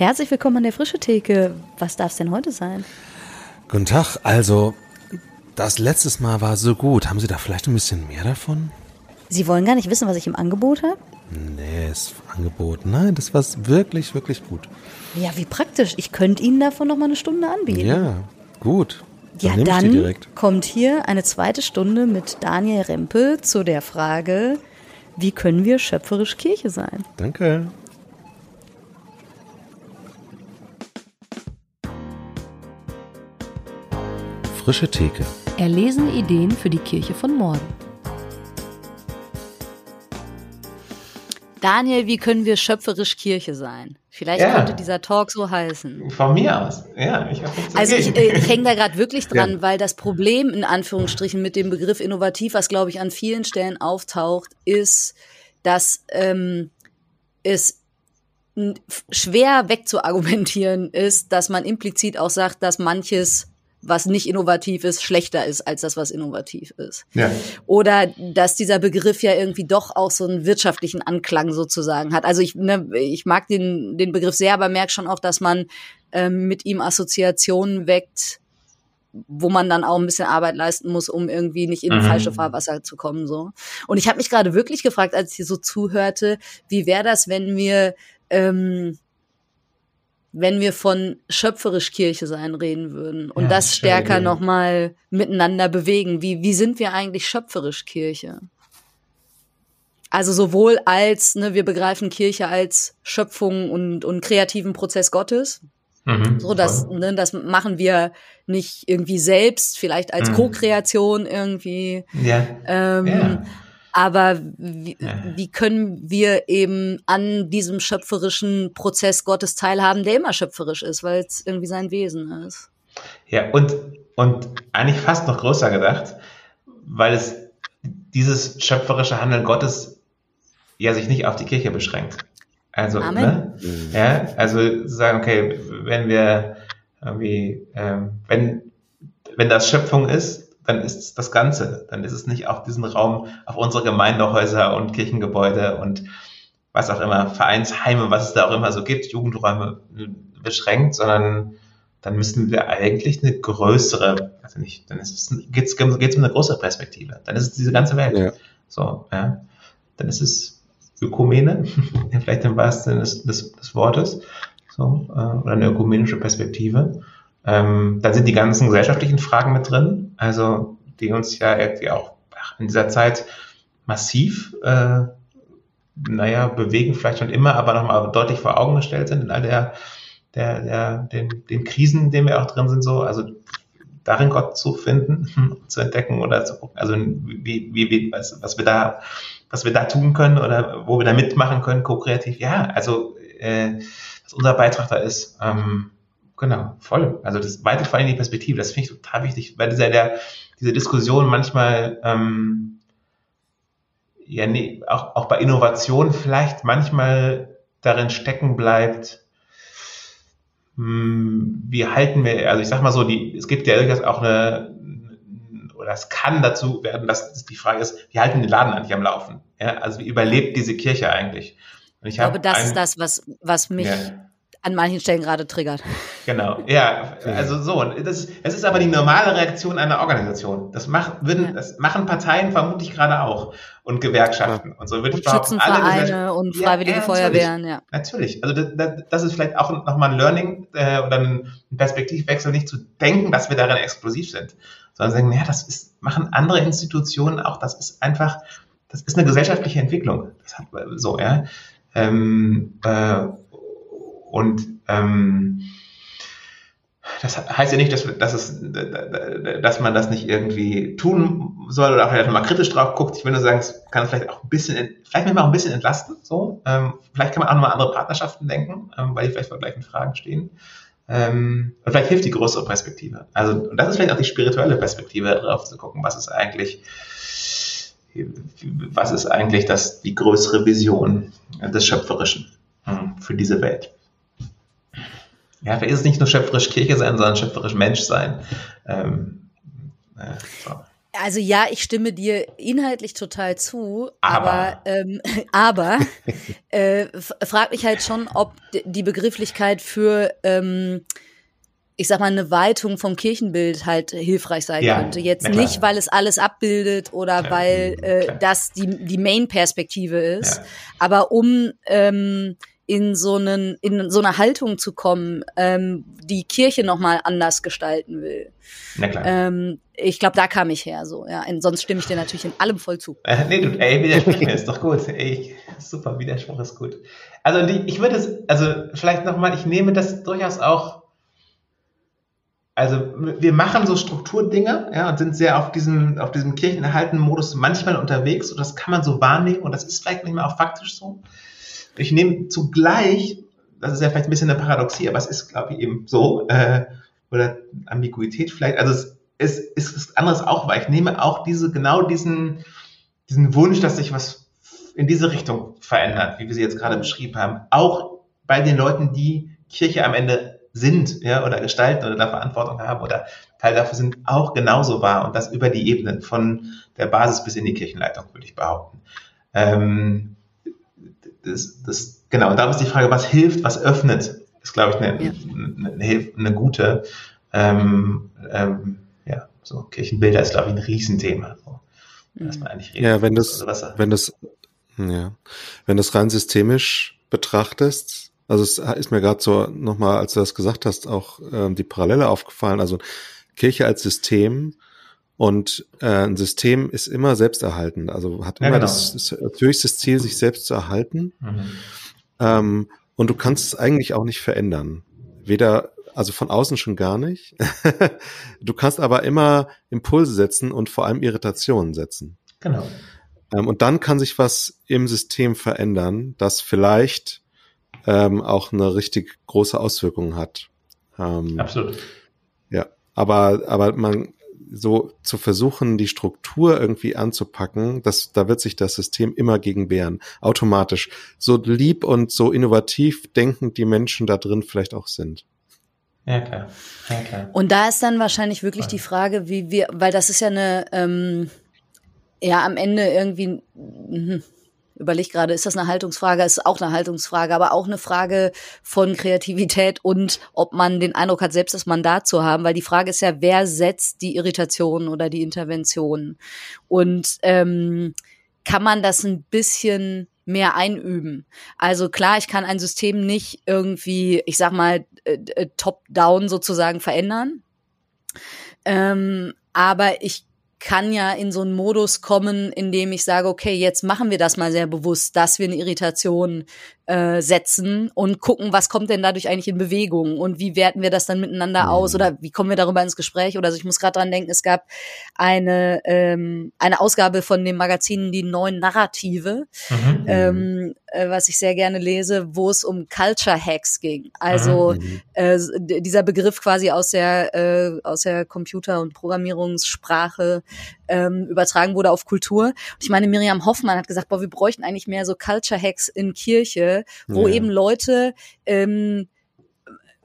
Herzlich willkommen an der Frische Theke. Was darf es denn heute sein? Guten Tag. Also, das letztes Mal war so gut. Haben Sie da vielleicht ein bisschen mehr davon? Sie wollen gar nicht wissen, was ich im Angebot habe? Nee, das Angebot. Nein, das war wirklich, wirklich gut. Ja, wie praktisch. Ich könnte Ihnen davon noch mal eine Stunde anbieten. Ja, gut. Ja, dann kommt hier eine zweite Stunde mit Daniel Rempe zu der Frage, wie können wir schöpferisch Kirche sein? Danke. Frische Theke. Erlesene Ideen für die Kirche von morgen. Daniel, wie können wir schöpferisch Kirche sein? Vielleicht ja. könnte dieser Talk so heißen. Von mir aus, ja. Ich also ich, äh, ich hänge da gerade wirklich dran, ja. weil das Problem in Anführungsstrichen mit dem Begriff innovativ, was glaube ich an vielen Stellen auftaucht, ist, dass ähm, es schwer wegzuargumentieren ist, dass man implizit auch sagt, dass manches was nicht innovativ ist, schlechter ist als das, was innovativ ist. Ja. Oder dass dieser Begriff ja irgendwie doch auch so einen wirtschaftlichen Anklang sozusagen hat. Also ich, ne, ich mag den, den Begriff sehr, aber merke schon auch, dass man ähm, mit ihm Assoziationen weckt, wo man dann auch ein bisschen Arbeit leisten muss, um irgendwie nicht in mhm. falsche Fahrwasser zu kommen. so. Und ich habe mich gerade wirklich gefragt, als ich hier so zuhörte, wie wäre das, wenn wir ähm, wenn wir von schöpferisch Kirche sein reden würden und ja, das stärker nochmal miteinander bewegen. Wie, wie sind wir eigentlich schöpferisch Kirche? Also sowohl als, ne, wir begreifen Kirche als Schöpfung und, und kreativen Prozess Gottes. Mhm, so, das, ne, das machen wir nicht irgendwie selbst, vielleicht als mhm. Co-Kreation irgendwie. Ja. Ähm, ja. Aber wie, wie können wir eben an diesem schöpferischen Prozess Gottes teilhaben, der immer schöpferisch ist, weil es irgendwie sein Wesen ist? Ja, und, und eigentlich fast noch größer gedacht, weil es dieses schöpferische Handeln Gottes ja sich nicht auf die Kirche beschränkt. Also, Amen. Ne? Ja, also sagen, okay, wenn wir irgendwie, ähm, wenn, wenn das Schöpfung ist, dann ist es das Ganze. Dann ist es nicht auf diesen Raum, auf unsere Gemeindehäuser und Kirchengebäude und was auch immer, Vereinsheime, was es da auch immer so gibt, Jugendräume beschränkt, sondern dann müssen wir eigentlich eine größere, also nicht, dann geht es um eine größere Perspektive. Dann ist es diese ganze Welt. Ja. So, ja. Dann ist es Ökumene, vielleicht im wahrsten Sinne des, des, des Wortes, so, äh, oder eine ökumenische Perspektive. Ähm, dann sind die ganzen gesellschaftlichen Fragen mit drin, also die uns ja irgendwie auch in dieser Zeit massiv, äh, naja, bewegen, vielleicht schon immer, aber nochmal deutlich vor Augen gestellt sind in all der, der, der, den, den Krisen, in denen wir auch drin sind, so, also darin Gott zu finden, zu entdecken oder zu gucken, also wie, wie, wie was, was wir da, was wir da tun können oder wo wir da mitmachen können, ko-kreativ, ja, also äh, was unser Beitrag da ist. Ähm, Genau, voll. Also das weite vor allem die Perspektive, das finde ich total wichtig, weil dieser, der, diese Diskussion manchmal ähm, ja nee, auch, auch bei Innovation vielleicht manchmal darin stecken bleibt, mh, hm, wie halten wir, also ich sag mal so, die, es gibt ja durchaus auch eine, oder es kann dazu werden, dass die Frage ist, wie halten den Laden eigentlich am Laufen? Ja, also wie überlebt diese Kirche eigentlich? Ich, ich glaube, das ein, ist das, was, was mich ja an manchen Stellen gerade triggert. Genau, ja, also so. Das, das ist aber die normale Reaktion einer Organisation. Das, macht, würden, ja. das machen Parteien vermutlich gerade auch und Gewerkschaften und so. Würde und Schützenvereine und freiwillige ja, Feuerwehren, ja. Natürlich. Also das, das ist vielleicht auch nochmal ein Learning äh, oder ein Perspektivwechsel, nicht zu denken, dass wir darin explosiv sind, sondern sagen, ja, das ist, machen andere Institutionen auch. Das ist einfach, das ist eine gesellschaftliche Entwicklung. Das hat so, ja. Ähm, äh, und ähm, das heißt ja nicht, dass, dass, es, dass man das nicht irgendwie tun soll oder vielleicht mal kritisch drauf guckt. Ich würde nur sagen, es kann vielleicht auch ein bisschen, vielleicht manchmal auch ein bisschen entlasten. So, ähm, vielleicht kann man auch nochmal andere Partnerschaften denken, ähm, weil die vielleicht vor gleichen Fragen stehen. Ähm, und vielleicht hilft die größere Perspektive. Also, und das ist vielleicht auch die spirituelle Perspektive, darauf zu gucken, was ist eigentlich, was ist eigentlich das, die größere Vision des Schöpferischen hm, für diese Welt ja, vielleicht ist es nicht nur schöpferisch Kirche sein, sondern schöpferisch Mensch sein. Ähm, äh, so. Also ja, ich stimme dir inhaltlich total zu, aber aber, ähm, aber äh, frag mich halt schon, ob die Begrifflichkeit für ähm, ich sag mal, eine Weitung vom Kirchenbild halt hilfreich sein ja, könnte. Jetzt nicht, weil es alles abbildet oder ja, weil äh, das die, die Main-Perspektive ist, ja. aber um ähm, in so einen in so eine Haltung zu kommen, ähm, die Kirche noch mal anders gestalten will. Na klar. Ähm, ich glaube, da kam ich her so. Ja, und sonst stimme ich dir natürlich in allem voll zu. Äh, nee, du, ey, Widerspruch ist doch gut. Ey, super, Widerspruch ist gut. Also die, ich würde es, also vielleicht noch mal, ich nehme das durchaus auch. Also wir machen so Strukturdinge, ja, und sind sehr auf diesem auf diesem kirchenerhaltenen Modus manchmal unterwegs und das kann man so wahrnehmen und das ist vielleicht nicht mehr auch faktisch so. Ich nehme zugleich, das ist ja vielleicht ein bisschen eine Paradoxie, aber es ist, glaube ich, eben so, äh, oder Ambiguität vielleicht, also es, es ist was anderes auch, weil ich nehme auch diese, genau diesen, diesen Wunsch, dass sich was in diese Richtung verändert, wie wir sie jetzt gerade beschrieben haben, auch bei den Leuten, die Kirche am Ende sind, ja, oder gestalten oder da Verantwortung haben oder Teil dafür sind, auch genauso wahr und das über die Ebenen von der Basis bis in die Kirchenleitung, würde ich behaupten. Ähm, das, das, genau, und da ist die Frage, was hilft, was öffnet, ist, glaube ich, eine, ja. eine, eine, eine, gute, ähm, ähm, ja, so Kirchenbilder ist, glaube ich, ein Riesenthema. So, dass man eigentlich redet. Ja, wenn das, also wenn das, ja, wenn das rein systemisch betrachtest, also es ist mir gerade so nochmal, als du das gesagt hast, auch ähm, die Parallele aufgefallen. Also Kirche als System und äh, ein System ist immer selbsterhaltend, also hat immer ja, genau. das, das, höchste Ziel, sich selbst zu erhalten. Mhm. Ähm, und du kannst es eigentlich auch nicht verändern. Weder, also von außen schon gar nicht. du kannst aber immer Impulse setzen und vor allem Irritationen setzen. Genau. Ähm, und dann kann sich was im System verändern, das vielleicht ähm, auch eine richtig große Auswirkung hat. Ähm, Absolut. Ja, aber, aber man, so zu versuchen, die Struktur irgendwie anzupacken, das, da wird sich das System immer gegen wehren, automatisch. So lieb und so innovativ denkend die Menschen da drin vielleicht auch sind. Ja, klar. Ja, klar. Und da ist dann wahrscheinlich wirklich die Frage, wie wir, weil das ist ja eine, ähm, ja, am Ende irgendwie, mh, überlege gerade, ist das eine Haltungsfrage? Ist auch eine Haltungsfrage, aber auch eine Frage von Kreativität und ob man den Eindruck hat, selbst das Mandat zu haben, weil die Frage ist ja, wer setzt die Irritation oder die Intervention? Und ähm, kann man das ein bisschen mehr einüben. Also klar, ich kann ein System nicht irgendwie, ich sag mal, äh, äh top-down sozusagen verändern. Ähm, aber ich kann ja in so einen Modus kommen, in dem ich sage, okay, jetzt machen wir das mal sehr bewusst, dass wir eine Irritation äh, setzen und gucken, was kommt denn dadurch eigentlich in Bewegung und wie werten wir das dann miteinander mhm. aus oder wie kommen wir darüber ins Gespräch oder so. Ich muss gerade dran denken, es gab eine ähm, eine Ausgabe von dem Magazin Die neuen Narrative, mhm. ähm, äh, was ich sehr gerne lese, wo es um Culture Hacks ging. Also mhm. äh, dieser Begriff quasi aus der äh, aus der Computer- und Programmierungssprache ähm, übertragen wurde auf Kultur. Und ich meine, Miriam Hoffmann hat gesagt, boah, wir bräuchten eigentlich mehr so Culture Hacks in Kirche, wo ja. eben Leute ähm,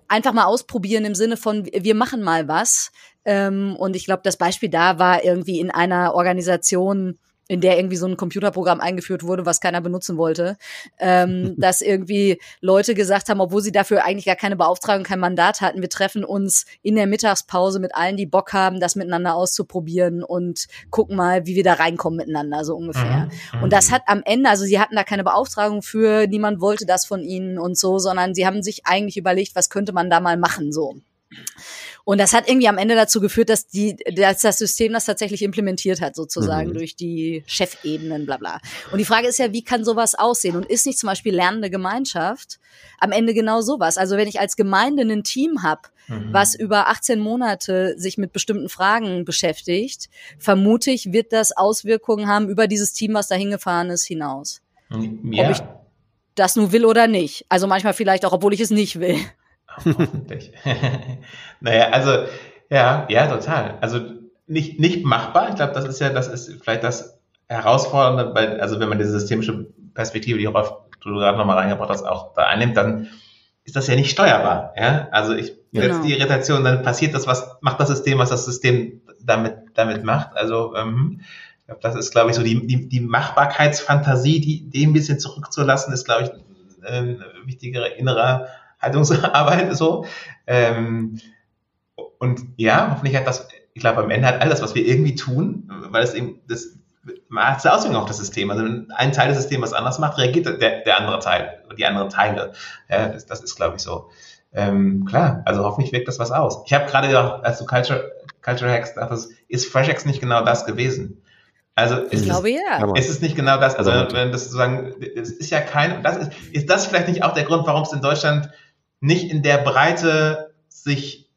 einfach mal ausprobieren im Sinne von, wir machen mal was. Ähm, und ich glaube, das Beispiel da war irgendwie in einer Organisation, in der irgendwie so ein Computerprogramm eingeführt wurde, was keiner benutzen wollte, ähm, dass irgendwie Leute gesagt haben, obwohl sie dafür eigentlich gar keine Beauftragung, kein Mandat hatten, wir treffen uns in der Mittagspause mit allen, die Bock haben, das miteinander auszuprobieren und gucken mal, wie wir da reinkommen miteinander, so ungefähr. Mhm. Und das hat am Ende, also sie hatten da keine Beauftragung für, niemand wollte das von ihnen und so, sondern sie haben sich eigentlich überlegt, was könnte man da mal machen, so. Und das hat irgendwie am Ende dazu geführt, dass die, dass das System das tatsächlich implementiert hat, sozusagen, mhm. durch die Chefebenen, bla bla. Und die Frage ist ja, wie kann sowas aussehen? Und ist nicht zum Beispiel lernende Gemeinschaft am Ende genau sowas? Also wenn ich als Gemeinde ein Team habe, mhm. was über 18 Monate sich mit bestimmten Fragen beschäftigt, vermute ich, wird das Auswirkungen haben über dieses Team, was da hingefahren ist, hinaus. Ja. Ob ich das nur will oder nicht. Also manchmal vielleicht auch, obwohl ich es nicht will. Hoffentlich. naja, also, ja, ja, total. Also nicht, nicht machbar. Ich glaube, das ist ja, das ist vielleicht das Herausfordernde, weil, also wenn man diese systemische Perspektive, die Rolf, du gerade nochmal reingebracht hast, auch da einnimmt, dann ist das ja nicht steuerbar. Ja? Also ich genau. die Irritation, dann passiert das, was macht das System, was das System damit damit macht. Also ähm, ich glaube, das ist, glaube ich, so die, die, die Machbarkeitsfantasie, die dem ein bisschen zurückzulassen, ist, glaube ich, eine wichtigere innere Haltungsarbeit. So. Ähm, und ja, hoffentlich hat das, ich glaube, am Ende hat all das, was wir irgendwie tun, weil es eben das man hat Auswirkungen auf das System. Also wenn ein Teil des Systems was anders macht, reagiert der, der andere Teil, die anderen Teile. Ja, das, das ist, glaube ich, so. Ähm, klar, also hoffentlich wirkt das was aus. Ich habe gerade gedacht, als du Culture, Culture Hacks dachtest, ist FreshX nicht genau das gewesen? Also ich glaube ja. Ist es nicht genau das? Also wenn das sozusagen, es ist ja kein, das ist, ist das vielleicht nicht auch der Grund, warum es in Deutschland nicht in der Breite sich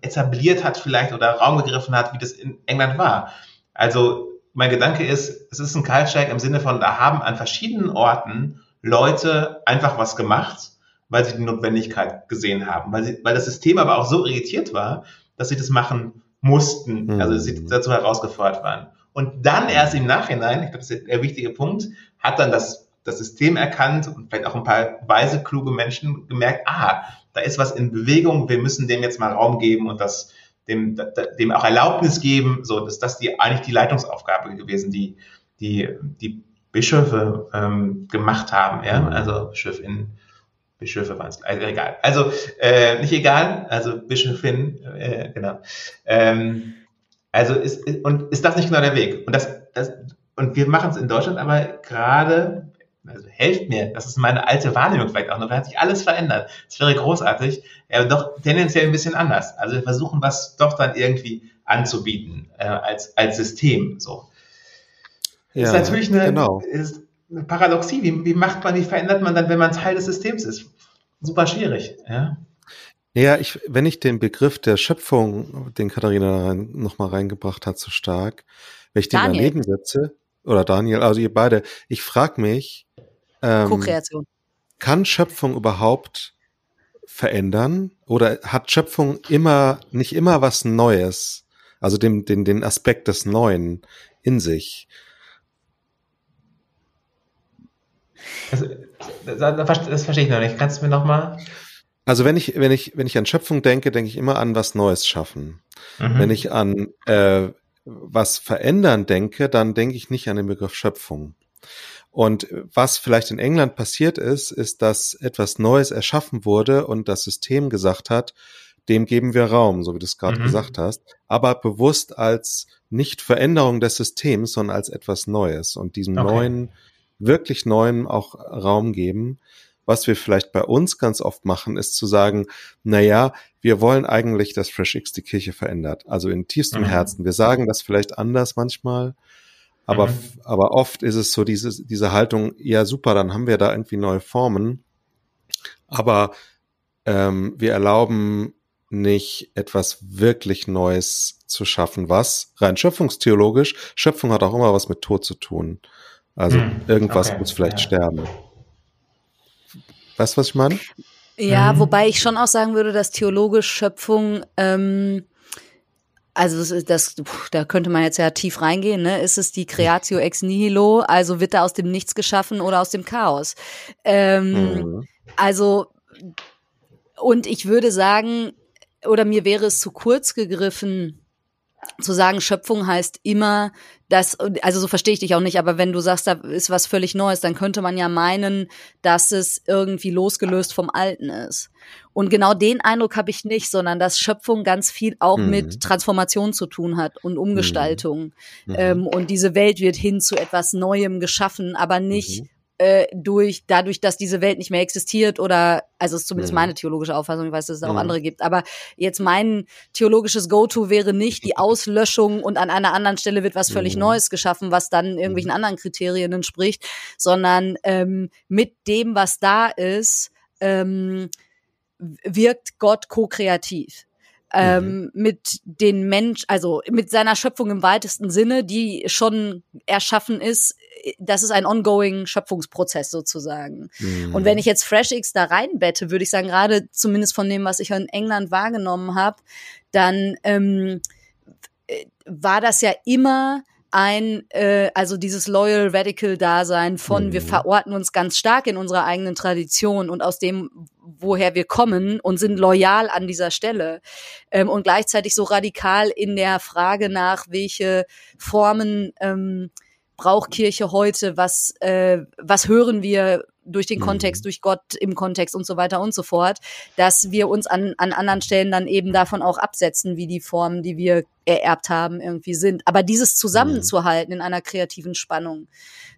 etabliert hat vielleicht oder Raum gegriffen hat, wie das in England war? Also mein Gedanke ist, es ist ein Culture im Sinne von, da haben an verschiedenen Orten Leute einfach was gemacht, weil sie die Notwendigkeit gesehen haben, weil, sie, weil das System aber auch so irritiert war, dass sie das machen mussten, mhm. also sie dazu herausgefordert waren. Und dann erst im Nachhinein, ich glaube, das ist der wichtige Punkt, hat dann das, das System erkannt und vielleicht auch ein paar weise, kluge Menschen gemerkt, ah, da ist was in Bewegung, wir müssen dem jetzt mal Raum geben und das dem, dem auch Erlaubnis geben, so dass das die eigentlich die Leitungsaufgabe gewesen, die die die Bischöfe ähm, gemacht haben, ja, mhm. also Bischöfin, Bischöfe waren es, also egal, also äh, nicht egal, also Bischöfin, äh, genau, ähm, also ist und ist das nicht genau der Weg? Und das, das und wir machen es in Deutschland aber gerade also helft mir, das ist meine alte Wahrnehmung vielleicht auch noch, da hat sich alles verändert. Es wäre großartig, ja, doch tendenziell ein bisschen anders. Also wir versuchen was doch dann irgendwie anzubieten äh, als, als System. So. Ja, ist natürlich eine, genau. ist eine Paradoxie. Wie, wie macht man, wie verändert man dann, wenn man Teil des Systems ist? Super schwierig, ja. Ja, ich, wenn ich den Begriff der Schöpfung, den Katharina nochmal reingebracht hat, so stark, wenn ich den Daniel. daneben setze, oder Daniel, also ihr beide, ich frage mich, ähm, Co-Kreation. Kann Schöpfung überhaupt verändern? Oder hat Schöpfung immer, nicht immer was Neues? Also den, den, den Aspekt des Neuen in sich? Also, das, das verstehe ich noch nicht. Kannst du mir noch mal? Also wenn ich, wenn ich, wenn ich an Schöpfung denke, denke ich immer an was Neues schaffen. Mhm. Wenn ich an äh, was verändern denke, dann denke ich nicht an den Begriff Schöpfung. Und was vielleicht in England passiert ist, ist, dass etwas Neues erschaffen wurde und das System gesagt hat, dem geben wir Raum, so wie du es gerade mhm. gesagt hast, aber bewusst als nicht Veränderung des Systems, sondern als etwas Neues und diesem okay. neuen, wirklich neuen auch Raum geben. Was wir vielleicht bei uns ganz oft machen, ist zu sagen, na ja, wir wollen eigentlich, dass FreshX die Kirche verändert. Also in tiefstem mhm. Herzen. Wir sagen das vielleicht anders manchmal, aber, mhm. aber oft ist es so diese, diese Haltung, ja super, dann haben wir da irgendwie neue Formen. Aber ähm, wir erlauben nicht etwas wirklich Neues zu schaffen, was rein schöpfungstheologisch, Schöpfung hat auch immer was mit Tod zu tun. Also mhm. irgendwas okay. muss vielleicht ja. sterben. Weißt du, was ich meine? Ja, mhm. wobei ich schon auch sagen würde, dass theologisch Schöpfung ähm, also das, das, da könnte man jetzt ja tief reingehen, ne? Ist es die Creatio ex nihilo, also wird da aus dem Nichts geschaffen oder aus dem Chaos? Ähm, mhm. Also, und ich würde sagen, oder mir wäre es zu kurz gegriffen, zu sagen, Schöpfung heißt immer, dass, also so verstehe ich dich auch nicht, aber wenn du sagst, da ist was völlig Neues, dann könnte man ja meinen, dass es irgendwie losgelöst vom Alten ist. Und genau den Eindruck habe ich nicht, sondern dass Schöpfung ganz viel auch mhm. mit Transformation zu tun hat und Umgestaltung. Mhm. Ähm, und diese Welt wird hin zu etwas Neuem geschaffen, aber nicht mhm äh, durch dadurch, dass diese Welt nicht mehr existiert oder also ist zumindest mhm. meine theologische Auffassung, ich weiß, dass es auch mhm. andere gibt, aber jetzt mein theologisches Go-to wäre nicht die Auslöschung und an einer anderen Stelle wird was völlig mhm. Neues geschaffen, was dann irgendwelchen mhm. anderen Kriterien entspricht, sondern ähm, mit dem, was da ist, ähm, wirkt Gott ko-kreativ. Ähm, mhm. mit den Mensch, also mit seiner Schöpfung im weitesten Sinne, die schon erschaffen ist, das ist ein ongoing Schöpfungsprozess sozusagen. Mhm. Und wenn ich jetzt FreshX da reinbette, würde ich sagen, gerade zumindest von dem, was ich in England wahrgenommen habe, dann ähm, äh, war das ja immer ein, äh, also dieses Loyal Radical Dasein von, mhm. wir verorten uns ganz stark in unserer eigenen Tradition und aus dem woher wir kommen und sind loyal an dieser Stelle ähm, und gleichzeitig so radikal in der Frage nach, welche Formen ähm, braucht Kirche heute, was, äh, was hören wir durch den mhm. Kontext, durch Gott im Kontext und so weiter und so fort, dass wir uns an, an anderen Stellen dann eben davon auch absetzen, wie die Formen, die wir ererbt haben, irgendwie sind. Aber dieses zusammenzuhalten in einer kreativen Spannung,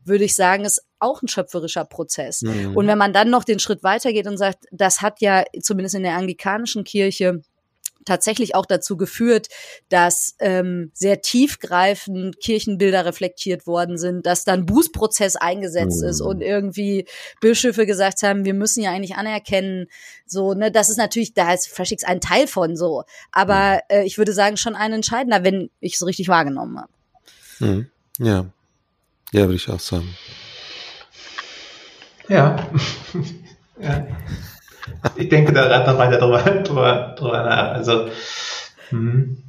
würde ich sagen, ist auch ein schöpferischer Prozess. Mhm. Und wenn man dann noch den Schritt weitergeht und sagt, das hat ja zumindest in der anglikanischen Kirche tatsächlich auch dazu geführt, dass ähm, sehr tiefgreifend Kirchenbilder reflektiert worden sind, dass dann Bußprozess eingesetzt mhm. ist und irgendwie Bischöfe gesagt haben, wir müssen ja eigentlich anerkennen, so, ne, das ist natürlich, da ist Freshix ein Teil von so, aber äh, ich würde sagen, schon ein entscheidender, wenn ich es richtig wahrgenommen habe. Mhm. Ja. Ja, würde ich auch sagen. Ja. ja ich denke da gerade noch weiter drüber, drüber, drüber nach. Also, hm.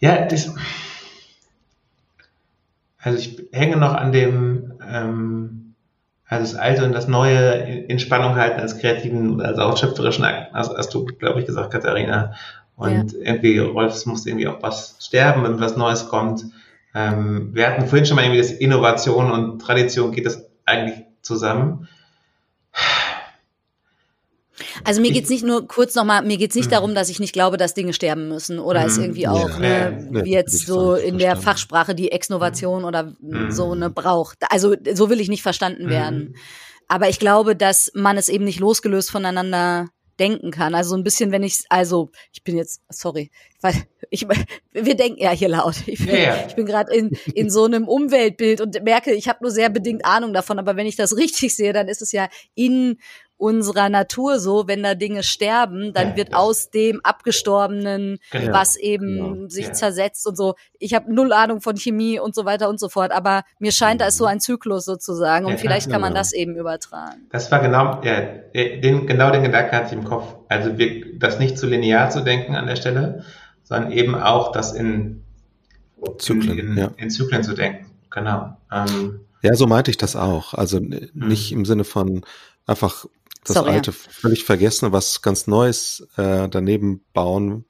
ja, das, also ich hänge noch an dem, ähm, also das Alte und das Neue in Spannung halten als kreativen, also auch schöpferischen Akt, also hast du, glaube ich, gesagt, Katharina. Und ja. irgendwie, Rolf, es muss irgendwie auch was sterben, wenn was Neues kommt. Ähm, wir hatten vorhin schon mal irgendwie das Innovation und Tradition, geht das eigentlich zusammen? Also mir geht's nicht nur kurz nochmal, mir geht's nicht mhm. darum, dass ich nicht glaube, dass Dinge sterben müssen oder mhm. es irgendwie auch, ja, ne, ja, wie jetzt so in der Fachsprache die Exnovation mhm. oder so eine braucht. Also so will ich nicht verstanden werden. Aber ich glaube, dass man es eben nicht losgelöst voneinander denken kann. Also so ein bisschen, wenn ich, also ich bin jetzt, sorry, weil ich, wir denken ja hier laut. Ich bin, ich bin gerade in, in so einem Umweltbild und merke, ich habe nur sehr bedingt Ahnung davon. Aber wenn ich das richtig sehe, dann ist es ja in unserer Natur so, wenn da Dinge sterben, dann ja, wird ja. aus dem Abgestorbenen, genau. was eben genau. sich ja. zersetzt und so. Ich habe null Ahnung von Chemie und so weiter und so fort, aber mir scheint, da ist so ein Zyklus sozusagen und vielleicht kann man genau. das eben übertragen. Das war genau, ja, den, genau den Gedanken hatte ich im Kopf. Also wir, das nicht zu linear zu denken an der Stelle, sondern eben auch das in Zyklen, in, in, in Zyklen zu denken. Genau. Ähm, ja, so meinte ich das auch. Also nicht mhm. im Sinne von einfach das Sorry, alte völlig vergessen, was ganz Neues äh, daneben bauen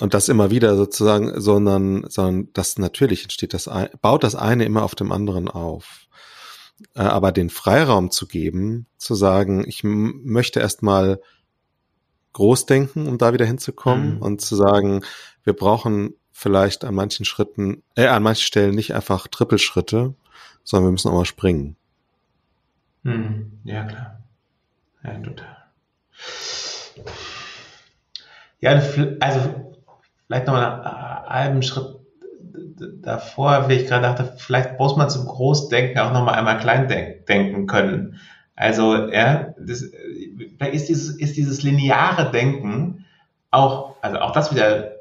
und das immer wieder sozusagen, sondern, sondern das natürlich entsteht das, baut das eine immer auf dem anderen auf. Äh, aber den Freiraum zu geben, zu sagen, ich möchte erstmal groß denken, um da wieder hinzukommen mhm. und zu sagen, wir brauchen vielleicht an manchen Schritten, äh, an manchen Stellen nicht einfach Trippelschritte, sondern wir müssen auch mal springen. Mhm. Ja, klar. Ja, total. Ja, also vielleicht noch einen halben Schritt davor, wie ich gerade dachte, vielleicht muss man zum Großdenken auch noch mal einmal klein denken können. Also, ja, das, vielleicht ist dieses, ist dieses lineare Denken auch, also auch das wieder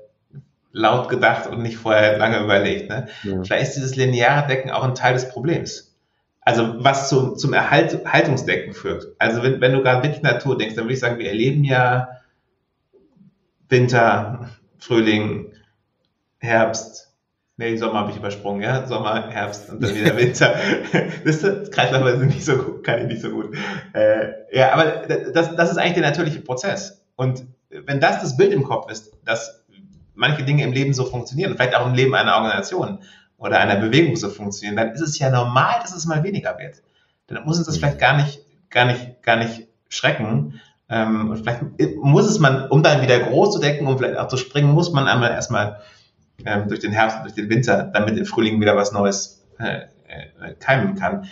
laut gedacht und nicht vorher lange überlegt. Ne? Ja. Vielleicht ist dieses lineare Denken auch ein Teil des Problems. Also was zum, zum Erhalt, Haltungsdenken führt. Also wenn, wenn du gerade wirklich Natur denkst, dann würde ich sagen, wir erleben ja Winter, Frühling, Herbst, nee, Sommer habe ich übersprungen, ja, Sommer, Herbst und dann wieder Winter. das ist Kreisläufe nicht so gut, kann ich nicht so gut. Äh, ja, aber das, das ist eigentlich der natürliche Prozess. Und wenn das das Bild im Kopf ist, dass manche Dinge im Leben so funktionieren, vielleicht auch im Leben einer Organisation, oder einer Bewegung so funktionieren, dann ist es ja normal, dass es mal weniger wird. Dann muss uns das vielleicht gar nicht, gar nicht, gar nicht schrecken. Ähm, und vielleicht muss es man, um dann wieder groß zu decken, um vielleicht auch zu springen, muss man einmal erstmal ähm, durch den Herbst und durch den Winter, damit im Frühling wieder was Neues äh, äh, keimen kann.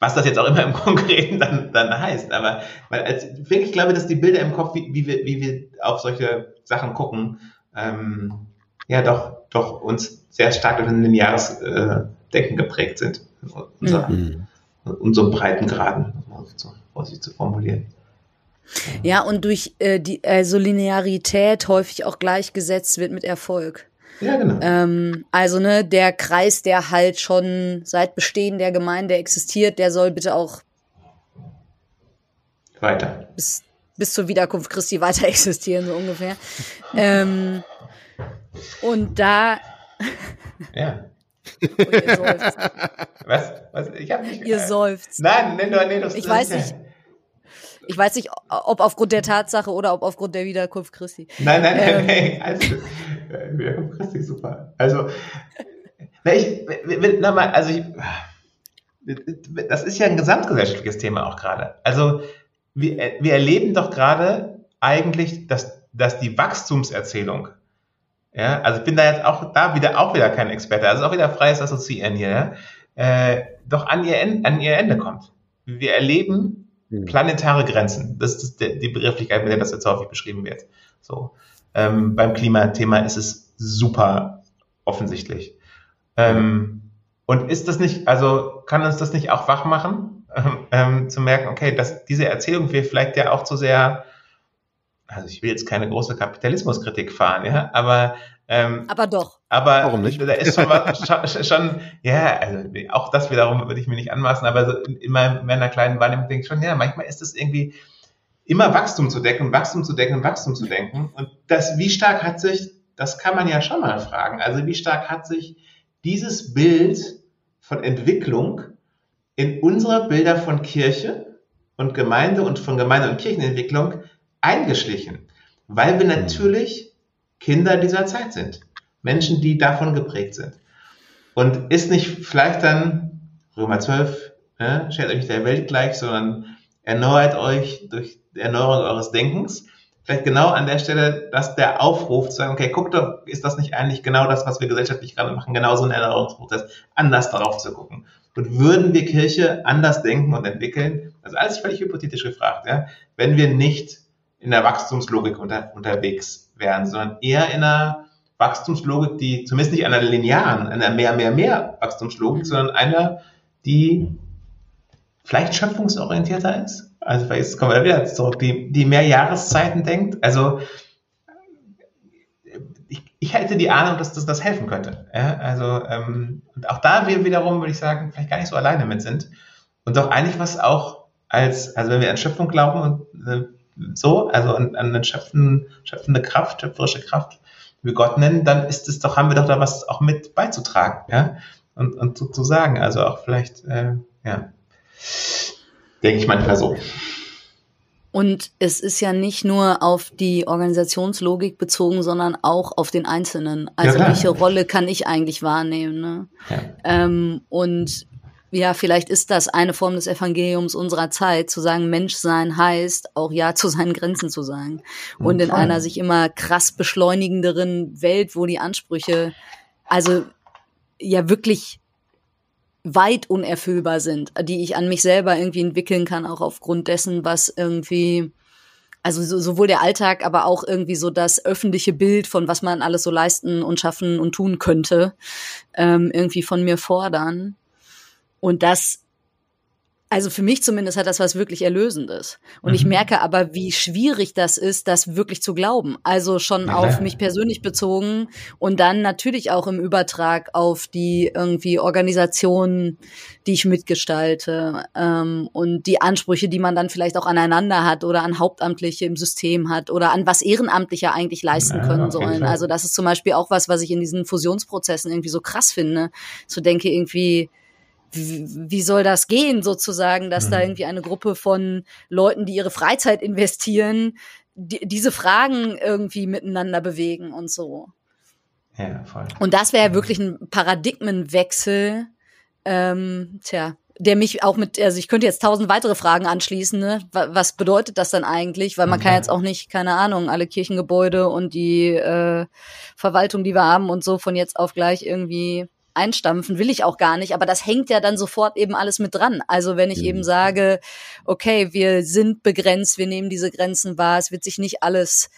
Was das jetzt auch immer im Konkreten dann, dann heißt. Aber weil als, ich glaube, dass die Bilder im Kopf, wie, wie, wir, wie wir auf solche Sachen gucken, ähm, ja doch, doch uns sehr stark durch ein lineares äh, Denken geprägt sind. Unser, mhm. Unserem Breitengraden, um so vorsichtig zu formulieren. Ja, und durch äh, die also Linearität häufig auch gleichgesetzt wird mit Erfolg. Ja, genau. Ähm, also ne, der Kreis, der halt schon seit Bestehen der Gemeinde existiert, der soll bitte auch weiter bis, bis zur Wiederkunft Christi weiter existieren, so ungefähr. ähm, und da. Ja. Was? Was? Ich hab nicht. Ihr seufzt. Nein, nein, nein, nein das Ich weiß nicht. Ich weiß nicht, ob aufgrund der Tatsache oder ob aufgrund der Wiederkunft Christi. Nein, nein, nein, ähm. nein. Also, Wiederkunft Christi, super. Also, na, ich, na mal, also ich, das ist ja ein gesamtgesellschaftliches Thema auch gerade. Also, wir, wir erleben doch gerade eigentlich, dass, dass die Wachstumserzählung, ja, also ich bin da jetzt auch da wieder auch wieder kein Experte, also auch wieder freies Assoziieren hier, ja, äh, doch an ihr, an ihr Ende kommt. Wir erleben hm. planetare Grenzen. Das ist die Begrifflichkeit, mit der das jetzt häufig beschrieben wird. So. Ähm, beim Klimathema ist es super offensichtlich. Ähm, und ist das nicht, also kann uns das nicht auch wach machen, ähm, zu merken, okay, dass diese Erzählung wir vielleicht ja auch zu sehr, also ich will jetzt keine große Kapitalismuskritik fahren, ja, aber ähm, aber doch. Aber Warum nicht? da ist schon was, schon, schon, ja, also auch das wiederum würde ich mir nicht anmaßen, aber so in, in meiner kleinen Wahrnehmung denke ich schon, ja, manchmal ist es irgendwie immer Wachstum zu decken, Wachstum zu decken, Wachstum zu denken. Und das, wie stark hat sich, das kann man ja schon mal fragen, also wie stark hat sich dieses Bild von Entwicklung in unserer Bilder von Kirche und Gemeinde und von Gemeinde- und Kirchenentwicklung eingeschlichen, weil wir mhm. natürlich Kinder dieser Zeit sind. Menschen, die davon geprägt sind. Und ist nicht vielleicht dann Römer 12, ne, stellt euch nicht der Welt gleich, sondern erneuert euch durch die Erneuerung eures Denkens. Vielleicht genau an der Stelle, dass der Aufruf zu sagen, okay, guck doch, ist das nicht eigentlich genau das, was wir gesellschaftlich gerade machen, genauso ein Erneuerungsprozess, anders darauf zu gucken. Und würden wir Kirche anders denken und entwickeln, also alles völlig hypothetisch gefragt, ja, wenn wir nicht in der Wachstumslogik unter, unterwegs wären, sondern eher in einer Wachstumslogik, die zumindest nicht einer linearen, einer mehr, mehr, mehr Wachstumslogik, sondern einer, die vielleicht schöpfungsorientierter ist. Also jetzt kommen wir wieder zurück, die, die mehr Jahreszeiten denkt. Also ich, ich hätte die Ahnung, dass das, das helfen könnte. Ja, also ähm, und auch da wir wiederum, würde ich sagen, vielleicht gar nicht so alleine mit sind. Und doch eigentlich was auch als, also wenn wir an Schöpfung glauben und äh, so, also an, an eine schöpfende, schöpfende Kraft, schöpferische Kraft, wie Gott nennen, dann ist es doch, haben wir doch da was auch mit beizutragen, ja, und, und sozusagen, also auch vielleicht, äh, ja, denke ich manchmal so. Und es ist ja nicht nur auf die Organisationslogik bezogen, sondern auch auf den Einzelnen. Also ja, welche Rolle kann ich eigentlich wahrnehmen? Ne? Ja. Ähm, und ja, vielleicht ist das eine Form des Evangeliums unserer Zeit, zu sagen, Menschsein heißt, auch Ja zu seinen Grenzen zu sagen. Und in einer sich immer krass beschleunigenderen Welt, wo die Ansprüche also ja wirklich weit unerfüllbar sind, die ich an mich selber irgendwie entwickeln kann, auch aufgrund dessen, was irgendwie, also so, sowohl der Alltag, aber auch irgendwie so das öffentliche Bild von was man alles so leisten und schaffen und tun könnte, ähm, irgendwie von mir fordern. Und das also für mich zumindest hat das was wirklich Erlösendes. Und mhm. ich merke aber, wie schwierig das ist, das wirklich zu glauben. Also schon ja. auf mich persönlich bezogen und dann natürlich auch im Übertrag auf die irgendwie Organisationen, die ich mitgestalte ähm, und die Ansprüche, die man dann vielleicht auch aneinander hat oder an Hauptamtliche im System hat oder an was Ehrenamtliche eigentlich leisten ja, können sollen. Also das ist zum Beispiel auch was, was ich in diesen Fusionsprozessen irgendwie so krass finde. So denke irgendwie, wie soll das gehen, sozusagen, dass mhm. da irgendwie eine Gruppe von Leuten, die ihre Freizeit investieren, die, diese Fragen irgendwie miteinander bewegen und so. Ja, voll. Und das wäre ja wirklich ein Paradigmenwechsel, ähm, tja, der mich auch mit, also ich könnte jetzt tausend weitere Fragen anschließen, ne? Was bedeutet das dann eigentlich? Weil man kann jetzt auch nicht, keine Ahnung, alle Kirchengebäude und die äh, Verwaltung, die wir haben und so von jetzt auf gleich irgendwie einstampfen, will ich auch gar nicht, aber das hängt ja dann sofort eben alles mit dran. Also wenn ich mhm. eben sage, okay, wir sind begrenzt, wir nehmen diese Grenzen wahr, es wird sich nicht alles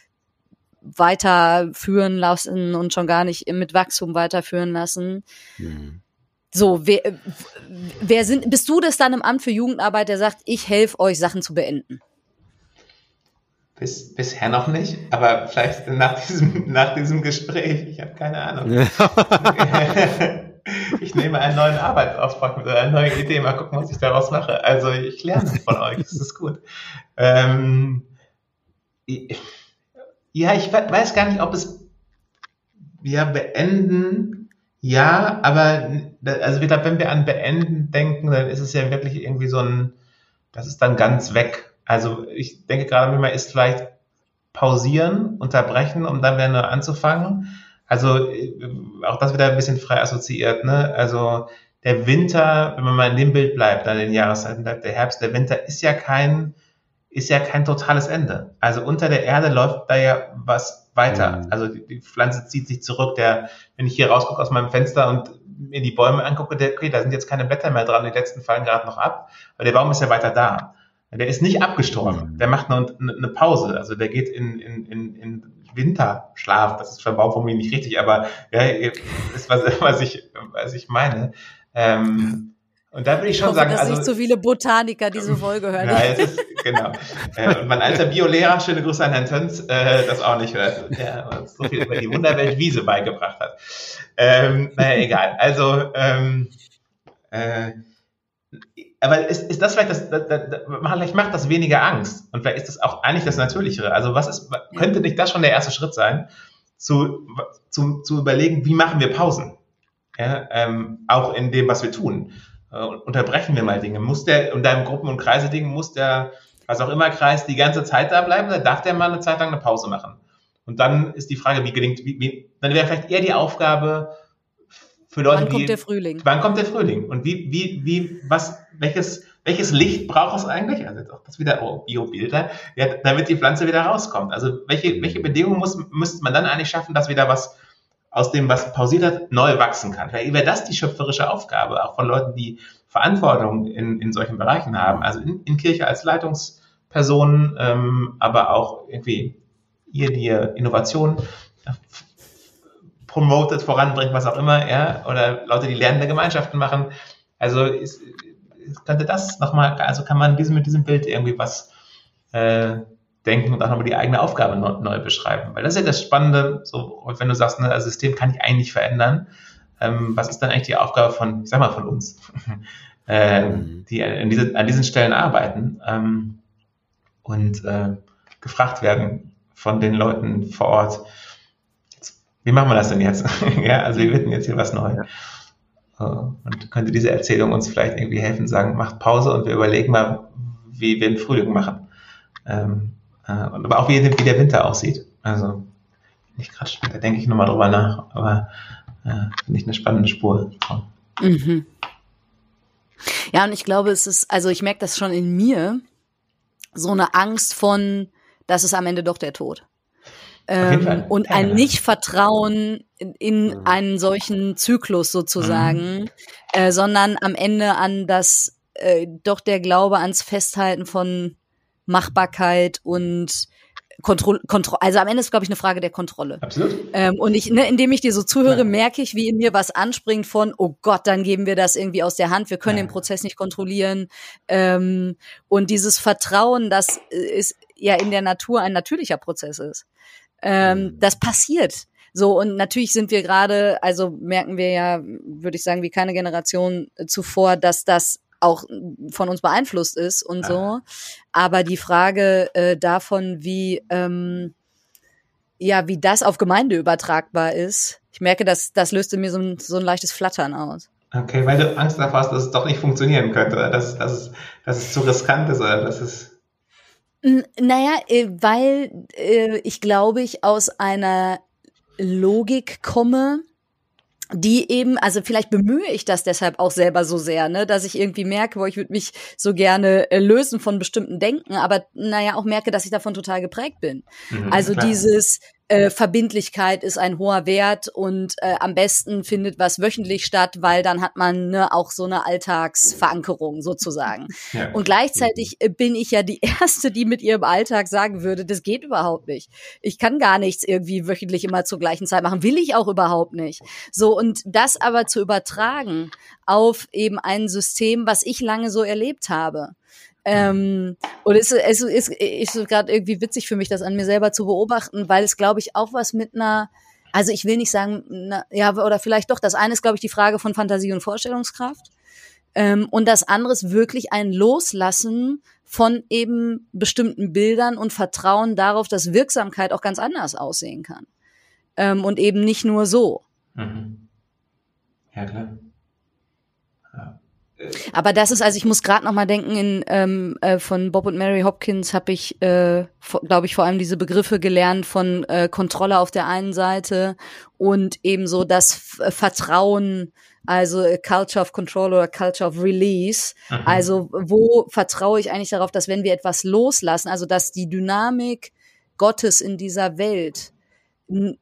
weiterführen lassen und schon gar nicht mit Wachstum weiterführen lassen. Mhm. So, wer, wer sind, bist du das dann im Amt für Jugendarbeit, der sagt, ich helfe euch, Sachen zu beenden? Bis, bisher noch nicht, aber vielleicht nach diesem, nach diesem Gespräch, ich habe keine Ahnung. Ja. ich nehme einen neuen Arbeitsauftrag mit einer neuen Idee, mal gucken, was ich daraus mache. Also ich lerne von euch, das ist gut. Ähm, ja, ich weiß gar nicht, ob es wir beenden, ja, aber also wieder, wenn wir an beenden denken, dann ist es ja wirklich irgendwie so ein, das ist dann ganz weg. Also ich denke gerade manchmal ist vielleicht pausieren, unterbrechen, um dann wieder neu anzufangen. Also äh, auch das wieder ein bisschen frei assoziiert. Ne? Also der Winter, wenn man mal in dem Bild bleibt, dann in den Jahreszeiten bleibt, der Herbst, der Winter ist ja kein, ist ja kein totales Ende. Also unter der Erde läuft da ja was weiter. Mhm. Also die, die, Pflanze zieht sich zurück. Der, wenn ich hier rausgucke aus meinem Fenster und mir die Bäume angucke, der, okay, da sind jetzt keine Blätter mehr dran, die letzten fallen gerade noch ab, aber der Baum ist ja weiter da. Der ist nicht abgestorben. Mhm. Der macht nur eine Pause. Also der geht in, in, in, in Winterschlaf. Das ist für Baumfamilie nicht richtig, aber ja, ist was, was ich, was ich meine. Ähm, und da würde ich schon ich hoffe, sagen, dass also nicht so viele Botaniker diese Folge hören. Ja, ist, genau. Äh, und mein alter Biolehrer, schöne Grüße an Herrn Töns, äh, das auch nicht hört, der uns so viel über die Wunderwelt Wiese beigebracht hat. Ähm, naja, egal. Also ähm, äh, aber ist, ist das vielleicht das, das, das, vielleicht macht das weniger Angst und vielleicht ist das auch eigentlich das Natürlichere. Also was ist, könnte nicht das schon der erste Schritt sein, zu, zu, zu überlegen, wie machen wir Pausen? Ja, ähm, auch in dem, was wir tun. Äh, unterbrechen wir mal Dinge. Muss der, und deinem Gruppen- und Kreise-Ding, muss der, was auch immer Kreis, die ganze Zeit da bleiben, dann darf der mal eine Zeit lang eine Pause machen. Und dann ist die Frage, wie gelingt, wie, wie, dann wäre vielleicht eher die Aufgabe, für Leute, wann kommt der Frühling? Wann kommt der Frühling? Und wie, wie, wie, was, welches, welches Licht braucht es eigentlich? Also jetzt auch das wieder oh, Biobilder, ja, damit die Pflanze wieder rauskommt. Also welche, welche Bedingungen muss, müsste man dann eigentlich schaffen, dass wieder was aus dem, was pausiert hat, neu wachsen kann? Vielleicht wäre das die schöpferische Aufgabe, auch von Leuten, die Verantwortung in, in solchen Bereichen haben. Also in, in Kirche als Leitungspersonen, ähm, aber auch irgendwie ihr, die Innovation promotet, voranbringt, was auch immer, ja, oder Leute, die lernende Gemeinschaften machen. Also ist, könnte das nochmal, also kann man diesem, mit diesem Bild irgendwie was äh, denken und auch nochmal die eigene Aufgabe neu, neu, beschreiben. Weil das ist ja das Spannende, so, wenn du sagst, ne, das System kann ich eigentlich verändern, ähm, was ist dann eigentlich die Aufgabe von, ich sag mal, von uns, äh, die an, diese, an diesen Stellen arbeiten ähm, und äh, gefragt werden von den Leuten vor Ort, wie machen wir das denn jetzt? ja, also wir bitten jetzt hier was Neues. Äh, und könnte diese Erzählung uns vielleicht irgendwie helfen, sagen, macht Pause und wir überlegen mal, wie wir den Frühling machen. Ähm, äh, und aber auch wie, wie der Winter aussieht. Also nicht gerade, da denke ich nochmal drüber nach, aber äh, finde ich eine spannende Spur. Mhm. Ja, und ich glaube, es ist, also ich merke das schon in mir, so eine Angst von, das ist am Ende doch der Tod. Ähm, und ein Nicht-Vertrauen in, in einen solchen Zyklus sozusagen, mhm. äh, sondern am Ende an das, äh, doch der Glaube ans Festhalten von Machbarkeit und Kontrolle, Kontro also am Ende ist, glaube ich, eine Frage der Kontrolle. Absolut. Ähm, und ich, ne, indem ich dir so zuhöre, ja. merke ich, wie in mir was anspringt von, oh Gott, dann geben wir das irgendwie aus der Hand, wir können ja. den Prozess nicht kontrollieren. Ähm, und dieses Vertrauen, das ist ja in der Natur ein natürlicher Prozess ist. Ähm, mhm. das passiert. So, und natürlich sind wir gerade, also merken wir ja, würde ich sagen, wie keine Generation zuvor, dass das auch von uns beeinflusst ist und so. Aber die Frage äh, davon, wie, ähm, ja, wie das auf Gemeinde übertragbar ist, ich merke, dass das löste mir so ein, so ein leichtes Flattern aus. Okay, weil du Angst davor hast, dass es doch nicht funktionieren könnte, oder dass, dass, es, dass es zu riskant ist, oder dass es naja, äh, weil äh, ich glaube, ich aus einer Logik komme, die eben, also vielleicht bemühe ich das deshalb auch selber so sehr, ne, dass ich irgendwie merke, wo ich würde mich so gerne äh, lösen von bestimmten Denken, aber naja, auch merke, dass ich davon total geprägt bin. Mhm, also klar. dieses, äh, Verbindlichkeit ist ein hoher Wert und äh, am besten findet was wöchentlich statt, weil dann hat man ne, auch so eine Alltagsverankerung sozusagen. Ja. Und gleichzeitig äh, bin ich ja die Erste, die mit ihrem Alltag sagen würde, das geht überhaupt nicht. Ich kann gar nichts irgendwie wöchentlich immer zur gleichen Zeit machen, will ich auch überhaupt nicht. So, und das aber zu übertragen auf eben ein System, was ich lange so erlebt habe. Ähm, und es, es ist, ist gerade irgendwie witzig für mich, das an mir selber zu beobachten, weil es, glaube ich, auch was mit einer, also ich will nicht sagen, na, ja, oder vielleicht doch, das eine ist, glaube ich, die Frage von Fantasie und Vorstellungskraft. Ähm, und das andere ist wirklich ein Loslassen von eben bestimmten Bildern und Vertrauen darauf, dass Wirksamkeit auch ganz anders aussehen kann. Ähm, und eben nicht nur so. Mhm. Ja, klar. Aber das ist, also ich muss gerade noch mal denken, in, ähm, äh, von Bob und Mary Hopkins habe ich, äh, glaube ich, vor allem diese Begriffe gelernt von äh, Kontrolle auf der einen Seite und ebenso das F Vertrauen, also Culture of Control oder Culture of Release. Mhm. Also wo vertraue ich eigentlich darauf, dass wenn wir etwas loslassen, also dass die Dynamik Gottes in dieser Welt äh,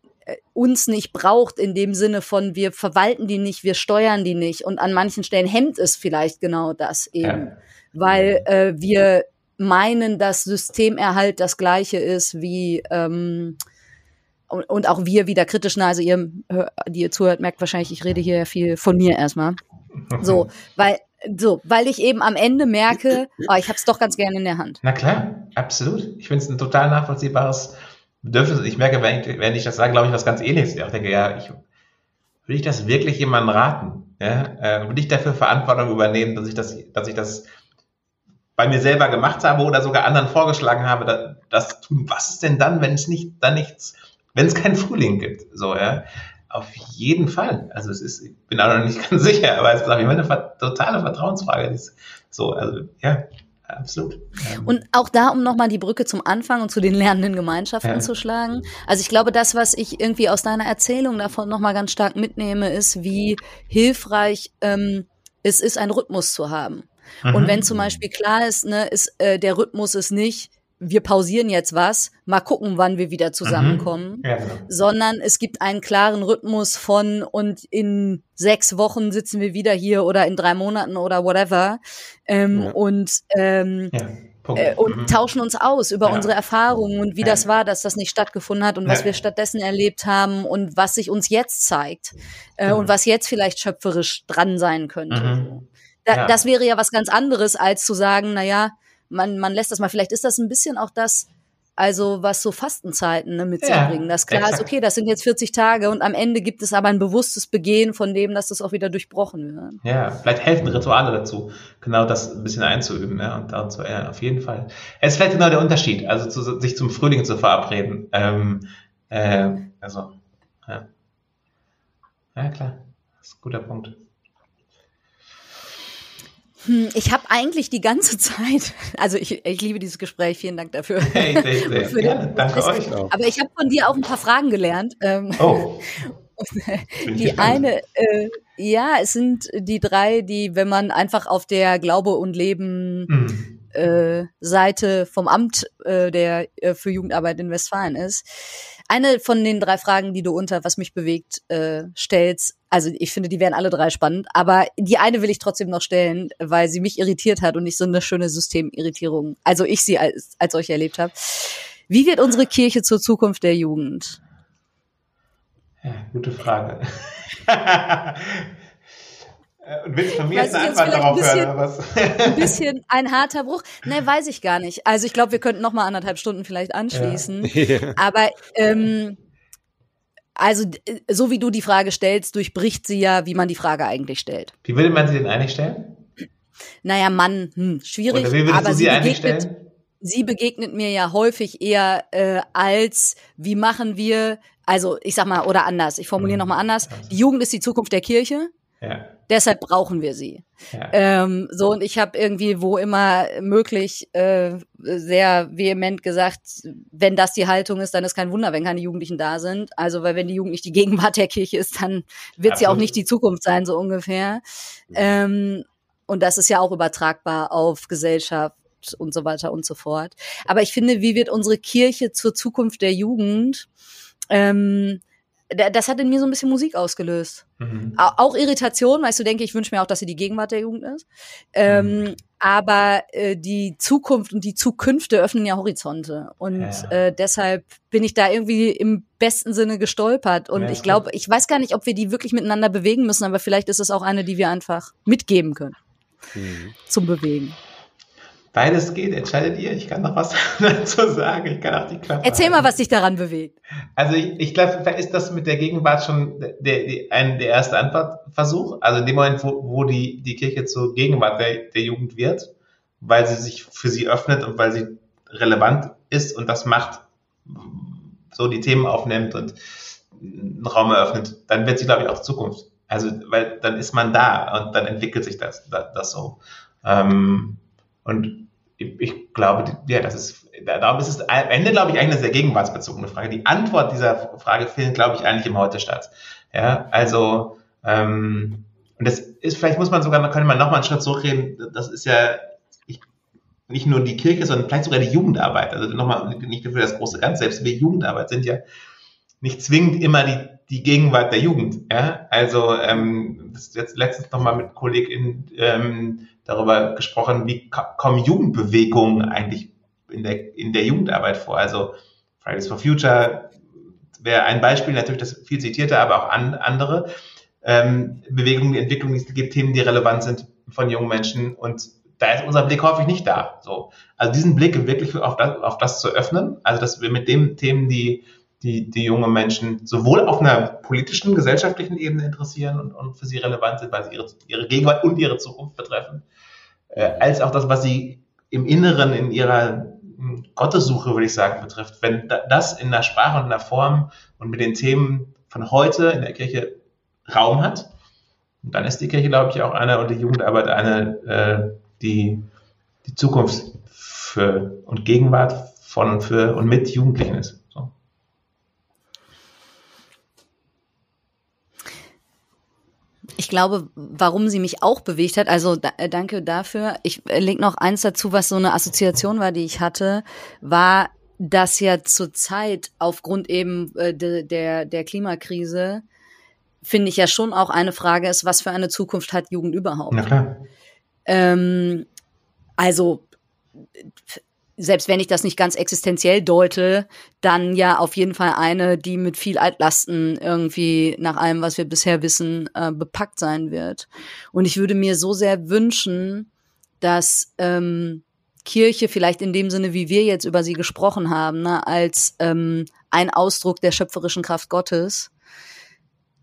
uns nicht braucht in dem Sinne von wir verwalten die nicht, wir steuern die nicht und an manchen Stellen hemmt es vielleicht genau das eben, ja. weil äh, wir meinen, dass Systemerhalt das gleiche ist wie ähm, und, auch wir wieder kritisch, also ihr, die ihr zuhört, merkt wahrscheinlich, ich rede hier viel von mir erstmal. So, weil so, weil ich eben am Ende merke, oh, ich habe es doch ganz gerne in der Hand. Na klar, absolut. Ich finde es ein total nachvollziehbares Bedürfnis. Ich merke, wenn ich, wenn ich das sage, glaube ich, was ganz ähnliches. Ich denke, ja, ich, will ich das wirklich jemandem raten? Ja? Äh, will ich dafür Verantwortung übernehmen, dass ich das, dass ich das bei mir selber gemacht habe oder sogar anderen vorgeschlagen habe, das tun. Was ist denn dann, wenn es nicht, dann nichts, wenn es keinen Frühling gibt? So, ja. Auf jeden Fall. Also es ist, ich bin auch noch nicht ganz sicher, aber es ist auf jeden Fall eine totale Vertrauensfrage. So, also ja, absolut. Und auch da, um nochmal die Brücke zum Anfang und zu den lernenden Gemeinschaften ja. zu schlagen. Also ich glaube, das, was ich irgendwie aus deiner Erzählung davon nochmal ganz stark mitnehme, ist, wie hilfreich ähm, es ist, einen Rhythmus zu haben. Mhm. Und wenn zum Beispiel klar ist, ne, ist äh, der Rhythmus ist nicht, wir pausieren jetzt was, mal gucken, wann wir wieder zusammenkommen, mhm. ja, genau. sondern es gibt einen klaren Rhythmus von und in sechs Wochen sitzen wir wieder hier oder in drei Monaten oder whatever ähm, ja. und ähm, ja. Äh, und mhm. tauschen uns aus über unsere Erfahrungen und wie das war, dass das nicht stattgefunden hat und was wir stattdessen erlebt haben und was sich uns jetzt zeigt äh, und was jetzt vielleicht schöpferisch dran sein könnte. Mhm. Da, das wäre ja was ganz anderes, als zu sagen, na ja, man, man lässt das mal. Vielleicht ist das ein bisschen auch das, also was so Fastenzeiten ne, mit sich ja, bringen. Das klar exakt. ist, okay, das sind jetzt 40 Tage und am Ende gibt es aber ein bewusstes Begehen von dem, dass das auch wieder durchbrochen wird. Ja, vielleicht helfen Rituale dazu, genau das ein bisschen einzuüben ja, und daran zu erinnern, auf jeden Fall. Es ist vielleicht genau der Unterschied, also zu, sich zum Frühling zu verabreden. Ähm, äh, also, ja. Ja, klar, das ist ein guter Punkt. Hm, ich habe eigentlich die ganze Zeit, also ich, ich liebe dieses Gespräch, vielen Dank dafür. Hey, hey, hey. ja, danke euch. Auch. Aber ich habe von dir auch ein paar Fragen gelernt. Ähm, oh. die eine, äh, ja, es sind die drei, die, wenn man einfach auf der Glaube und Leben mhm. Äh, Seite vom Amt äh, der äh, für Jugendarbeit in Westfalen ist, eine von den drei Fragen, die du unter was mich bewegt äh, stellst, also ich finde, die wären alle drei spannend, aber die eine will ich trotzdem noch stellen, weil sie mich irritiert hat und nicht so eine schöne Systemirritierung, also ich sie als, als solche erlebt habe. Wie wird unsere Kirche zur Zukunft der Jugend? Ja, gute Frage. Und willst du von mir jetzt eine Antwort darauf bisschen, hören, oder was? ein bisschen ein harter Bruch. Ne, weiß ich gar nicht. Also ich glaube, wir könnten noch mal anderthalb Stunden vielleicht anschließen. Ja. Aber ähm, also so wie du die Frage stellst, durchbricht sie ja, wie man die Frage eigentlich stellt. Wie würde man sie denn eigentlich stellen? Naja, Mann, hm, schwierig. Oder wie würdest aber du sie, sie eigentlich stellen? Sie begegnet mir ja häufig eher äh, als, wie machen wir, also ich sag mal, oder anders, ich formuliere hm. nochmal anders, die Jugend ist die Zukunft der Kirche. Ja. Deshalb brauchen wir sie. Ja. Ähm, so, und ich habe irgendwie, wo immer möglich, äh, sehr vehement gesagt, wenn das die Haltung ist, dann ist kein Wunder, wenn keine Jugendlichen da sind. Also, weil wenn die Jugend nicht die Gegenwart der Kirche ist, dann wird sie auch nicht die Zukunft sein, so ungefähr. Ähm, und das ist ja auch übertragbar auf Gesellschaft und so weiter und so fort. Aber ich finde, wie wird unsere Kirche zur Zukunft der Jugend? Ähm, das hat in mir so ein bisschen Musik ausgelöst. Mhm. Auch Irritation, weißt du, denke ich, wünsche mir auch, dass sie die Gegenwart der Jugend ist. Ähm, mhm. Aber äh, die Zukunft und die Zukünfte öffnen ja Horizonte. Und ja. äh, deshalb bin ich da irgendwie im besten Sinne gestolpert. Und ja, ich glaube, ich weiß gar nicht, ob wir die wirklich miteinander bewegen müssen, aber vielleicht ist es auch eine, die wir einfach mitgeben können. Mhm. Zum Bewegen. Beides geht, entscheidet ihr. Ich kann noch was dazu sagen. Ich kann auch die Klappe. Erzähl mal, was dich daran bewegt. Also ich, ich glaube, vielleicht ist das mit der Gegenwart schon der, der, ein, der erste Antwortversuch. Also in dem Moment, wo, wo die, die Kirche zur Gegenwart der, der Jugend wird, weil sie sich für sie öffnet und weil sie relevant ist und das macht, so die Themen aufnimmt und einen Raum eröffnet, dann wird sie, glaube ich, auch Zukunft Also, weil dann ist man da und dann entwickelt sich das, das, das so. Ähm, und ich, glaube, ja, das ist, darum ist es am Ende, glaube ich, eigentlich eine sehr gegenwartsbezogene Frage. Die Antwort dieser Frage findet, glaube ich, eigentlich im Heute statt. Ja, also, ähm, und das ist, vielleicht muss man sogar, man könnte mal nochmal einen Schritt zurückreden, das ist ja ich, nicht nur die Kirche, sondern vielleicht sogar die Jugendarbeit. Also nochmal, nicht für das große Ganze, selbst wir Jugendarbeit sind ja nicht zwingend immer die, die Gegenwart der Jugend. Ja? Also ähm, das ist jetzt letztens nochmal mit KollegInnen ähm, darüber gesprochen, wie kommen Jugendbewegungen eigentlich in der, in der Jugendarbeit vor. Also Fridays for Future wäre ein Beispiel, natürlich das viel zitierte, aber auch an, andere ähm, Bewegungen, Entwicklungen, es gibt Themen, die relevant sind von jungen Menschen und da ist unser Blick häufig nicht da. So. Also diesen Blick wirklich auf das, auf das zu öffnen, also dass wir mit den Themen, die die, die junge Menschen sowohl auf einer politischen, gesellschaftlichen Ebene interessieren und, und für sie relevant sind, weil sie ihre, ihre Gegenwart und ihre Zukunft betreffen, äh, als auch das, was sie im Inneren, in ihrer hm, Gottessuche, würde ich sagen, betrifft. Wenn das in der Sprache und in der Form und mit den Themen von heute in der Kirche Raum hat, dann ist die Kirche, glaube ich, auch eine und die Jugendarbeit eine, äh, die die Zukunft für und Gegenwart von für und mit Jugendlichen ist. Ich glaube, warum sie mich auch bewegt hat, also da, äh, danke dafür. Ich äh, leg noch eins dazu, was so eine Assoziation war, die ich hatte, war, dass ja zurzeit aufgrund eben äh, de, der, der Klimakrise, finde ich ja schon auch eine Frage ist, was für eine Zukunft hat Jugend überhaupt? Na klar. Ähm, also selbst wenn ich das nicht ganz existenziell deute, dann ja auf jeden Fall eine, die mit viel Altlasten irgendwie nach allem, was wir bisher wissen, äh, bepackt sein wird. Und ich würde mir so sehr wünschen, dass ähm, Kirche vielleicht in dem Sinne, wie wir jetzt über sie gesprochen haben, ne, als ähm, ein Ausdruck der schöpferischen Kraft Gottes,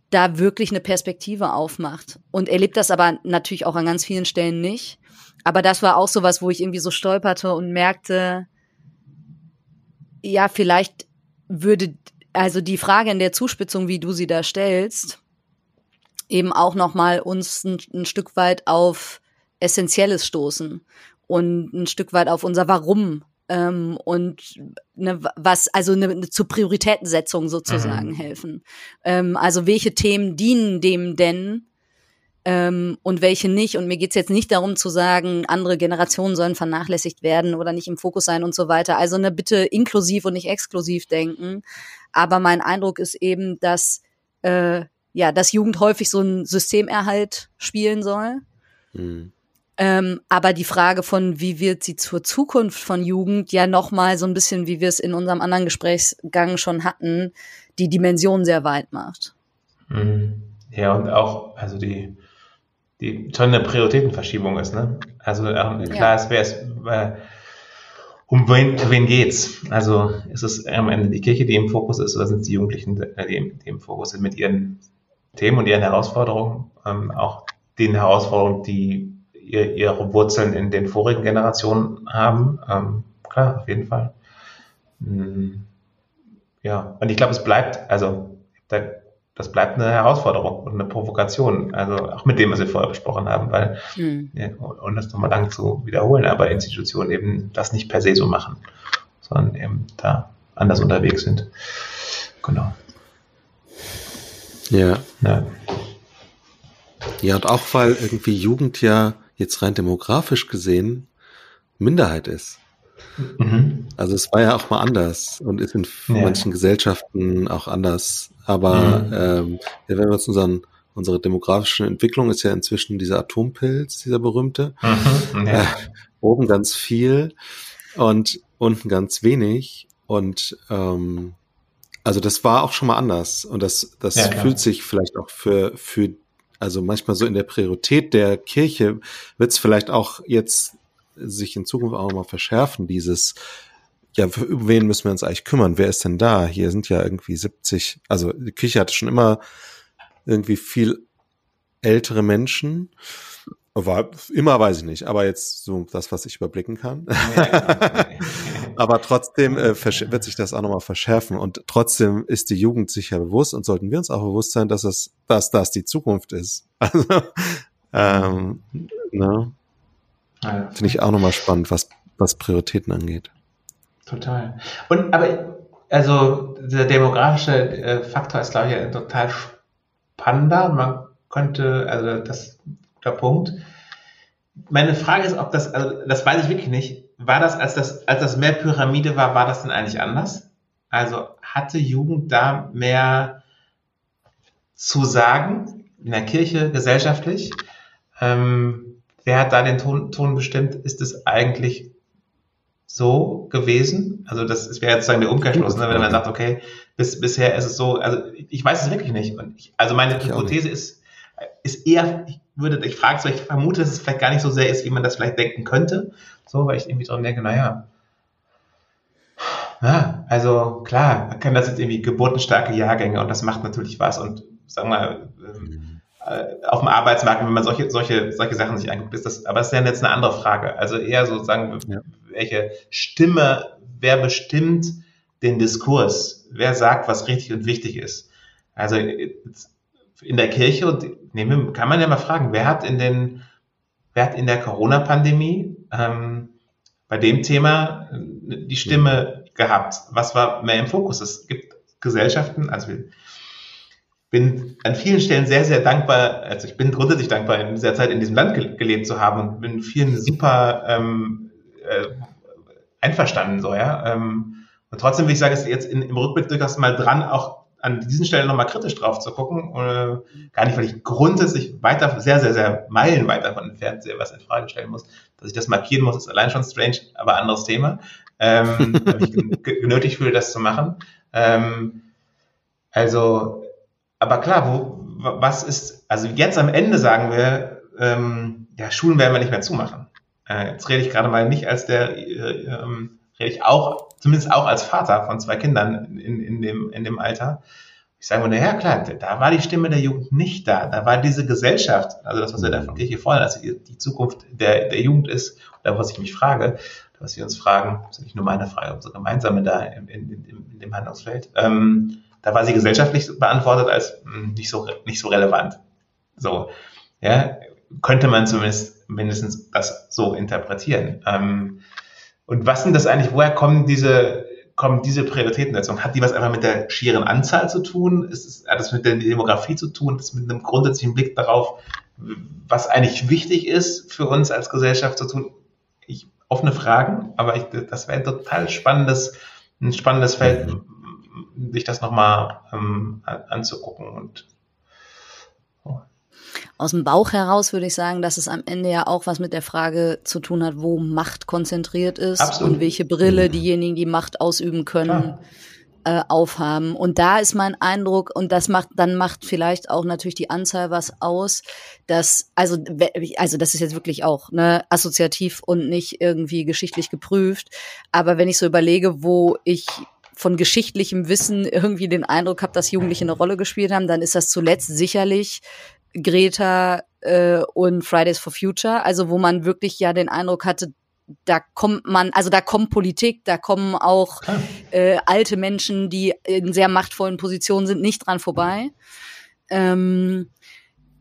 da wirklich eine Perspektive aufmacht. Und erlebt das aber natürlich auch an ganz vielen Stellen nicht. Aber das war auch sowas, wo ich irgendwie so stolperte und merkte, ja, vielleicht würde, also die Frage in der Zuspitzung, wie du sie da stellst, eben auch nochmal uns ein, ein Stück weit auf Essentielles stoßen und ein Stück weit auf unser Warum ähm, und ne, was also eine, eine zur Prioritätensetzung sozusagen mhm. helfen. Ähm, also welche Themen dienen dem denn ähm, und welche nicht. Und mir geht's jetzt nicht darum zu sagen, andere Generationen sollen vernachlässigt werden oder nicht im Fokus sein und so weiter. Also ne, bitte inklusiv und nicht exklusiv denken. Aber mein Eindruck ist eben, dass äh, ja, dass Jugend häufig so ein Systemerhalt spielen soll. Mhm. Ähm, aber die Frage von, wie wird sie zur Zukunft von Jugend, ja nochmal so ein bisschen, wie wir es in unserem anderen Gesprächsgang schon hatten, die Dimension sehr weit macht. Mhm. Ja, und auch, also die, die schon eine Prioritätenverschiebung ist. Ne? Also ähm, klar, es wäre äh, um wen, wen geht's? Also ist es am Ende die Kirche, die im Fokus ist, oder sind es die Jugendlichen, äh, die, die im Fokus sind mit ihren Themen und ihren Herausforderungen, ähm, auch den Herausforderungen, die ihr, ihre Wurzeln in den vorigen Generationen haben? Ähm, klar, auf jeden Fall. Hm, ja, und ich glaube, es bleibt, also da das bleibt eine Herausforderung und eine Provokation. Also auch mit dem, was wir vorher besprochen haben, weil, mhm. ja, und das nochmal lang zu wiederholen, aber Institutionen eben das nicht per se so machen, sondern eben da anders unterwegs sind. Genau. Ja. Ja, ja und auch weil irgendwie Jugend ja jetzt rein demografisch gesehen Minderheit ist. Mhm. Also es war ja auch mal anders und ist in ja. manchen Gesellschaften auch anders aber mhm. ähm, wenn wir uns unseren unsere demografische Entwicklung ist ja inzwischen dieser Atompilz, dieser berühmte. Mhm, ja. äh, oben ganz viel und unten ganz wenig. Und ähm, also das war auch schon mal anders. Und das, das ja, fühlt sich vielleicht auch für, für, also manchmal so in der Priorität der Kirche wird es vielleicht auch jetzt sich in Zukunft auch mal verschärfen, dieses ja, für wen müssen wir uns eigentlich kümmern? Wer ist denn da? Hier sind ja irgendwie 70, also die Kirche hatte schon immer irgendwie viel ältere Menschen. War immer weiß ich nicht, aber jetzt so das, was ich überblicken kann. Aber trotzdem äh, wird sich das auch nochmal verschärfen und trotzdem ist die Jugend sich ja bewusst und sollten wir uns auch bewusst sein, dass es, dass das die Zukunft ist. Also, ähm, ne? Finde ich auch nochmal spannend, was, was Prioritäten angeht. Total. Und aber also der demografische äh, Faktor ist, glaube ich, total spannender. Man könnte, also das der Punkt. Meine Frage ist, ob das, also das weiß ich wirklich nicht. War das, als das, als das mehr Pyramide war, war das denn eigentlich anders? Also hatte Jugend da mehr zu sagen in der Kirche, gesellschaftlich? Ähm, wer hat da den Ton, Ton bestimmt? Ist es eigentlich so gewesen? Also das wäre jetzt sozusagen der Umkehrschluss, ne? wenn man sagt, okay, bis, bisher ist es so, also ich weiß es wirklich nicht. Und ich, also meine Hypothese ist, ist eher, ich würde, ich frage es, ich vermute, dass es vielleicht gar nicht so sehr ist, wie man das vielleicht denken könnte. So, weil ich irgendwie dran denke, naja, ja, also klar, man kann das jetzt irgendwie geburtenstarke Jahrgänge und das macht natürlich was und sagen wir mal, ähm, äh, auf dem Arbeitsmarkt, wenn man solche, solche, solche Sachen sich anguckt, ist das, aber das ist ja jetzt eine andere Frage. Also eher sozusagen, ja. Welche Stimme, wer bestimmt den Diskurs? Wer sagt, was richtig und wichtig ist? Also in der Kirche und kann man ja mal fragen, wer hat in den, wer hat in der Corona-Pandemie ähm, bei dem Thema äh, die Stimme gehabt? Was war mehr im Fokus? Es gibt Gesellschaften, also wir bin an vielen Stellen sehr, sehr dankbar, also ich bin grundsätzlich dankbar, in dieser Zeit in diesem Land ge gelebt zu haben und bin vielen super ähm, äh, einverstanden so, ja. Ähm, und trotzdem will ich sagen, ist jetzt in, im Rückblick durchaus mal dran, auch an diesen Stellen nochmal kritisch drauf zu gucken. Äh, gar nicht, weil ich grundsätzlich weiter, sehr, sehr, sehr meilenweit davon entfernt sehe, was in Frage stellen muss. Dass ich das markieren muss, ist allein schon strange, aber anderes Thema. Ähm, ich genötigt fühle, das zu machen. Ähm, also aber klar, wo, was ist, also jetzt am Ende sagen wir, ähm, ja, Schulen werden wir nicht mehr zumachen. Äh, jetzt rede ich gerade mal nicht als der, äh, ähm, rede ich auch, zumindest auch als Vater von zwei Kindern in, in, dem, in dem Alter. Ich sage mir, naja, klar, da war die Stimme der Jugend nicht da. Da war diese Gesellschaft, also das, was wir da von Kirche fordern, dass die, Zukunft der, der Jugend ist, oder was ich mich frage, was wir uns fragen, das ist nicht nur meine Frage, unsere gemeinsame da in, in, in, in dem Handlungsfeld. Ähm, da war sie gesellschaftlich beantwortet als mh, hm, nicht so, nicht so relevant. So, ja, könnte man zumindest mindestens das so interpretieren. Ähm, und was sind das eigentlich, woher kommen diese, kommen diese Prioritätensetzung? Hat die was einfach mit der schieren Anzahl zu tun? Ist es, hat das mit der Demografie zu tun? Ist mit einem grundsätzlichen Blick darauf, was eigentlich wichtig ist für uns als Gesellschaft zu tun? Ich, offene Fragen, aber ich, das wäre ein total spannendes, ein spannendes Feld, mhm sich das nochmal ähm, anzugucken und. Aus dem Bauch heraus würde ich sagen, dass es am Ende ja auch was mit der Frage zu tun hat, wo Macht konzentriert ist Absolut. und welche Brille diejenigen, die Macht ausüben können, äh, aufhaben. Und da ist mein Eindruck, und das macht, dann macht vielleicht auch natürlich die Anzahl was aus, dass, also, also das ist jetzt wirklich auch ne, assoziativ und nicht irgendwie geschichtlich geprüft. Aber wenn ich so überlege, wo ich von geschichtlichem Wissen irgendwie den Eindruck habe, dass Jugendliche eine Rolle gespielt haben, dann ist das zuletzt sicherlich Greta äh, und Fridays for Future, also wo man wirklich ja den Eindruck hatte, da kommt man, also da kommt Politik, da kommen auch äh, alte Menschen, die in sehr machtvollen Positionen sind, nicht dran vorbei. Ähm,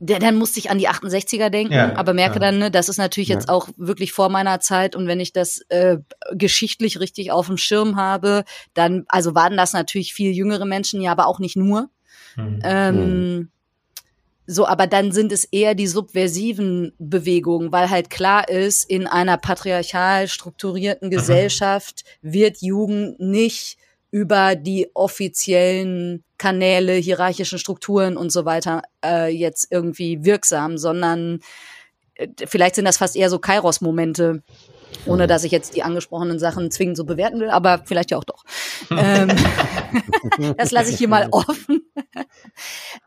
der, dann musste ich an die 68er denken, ja, aber merke ja. dann, ne, das ist natürlich ja. jetzt auch wirklich vor meiner Zeit und wenn ich das äh, geschichtlich richtig auf dem Schirm habe, dann, also waren das natürlich viel jüngere Menschen, ja, aber auch nicht nur. Mhm. Ähm, mhm. So, aber dann sind es eher die subversiven Bewegungen, weil halt klar ist, in einer patriarchal strukturierten Gesellschaft wird Jugend nicht über die offiziellen Kanäle, hierarchischen Strukturen und so weiter äh, jetzt irgendwie wirksam, sondern äh, vielleicht sind das fast eher so Kairos-Momente, ohne dass ich jetzt die angesprochenen Sachen zwingend so bewerten will, aber vielleicht ja auch doch. ähm, das lasse ich hier mal offen.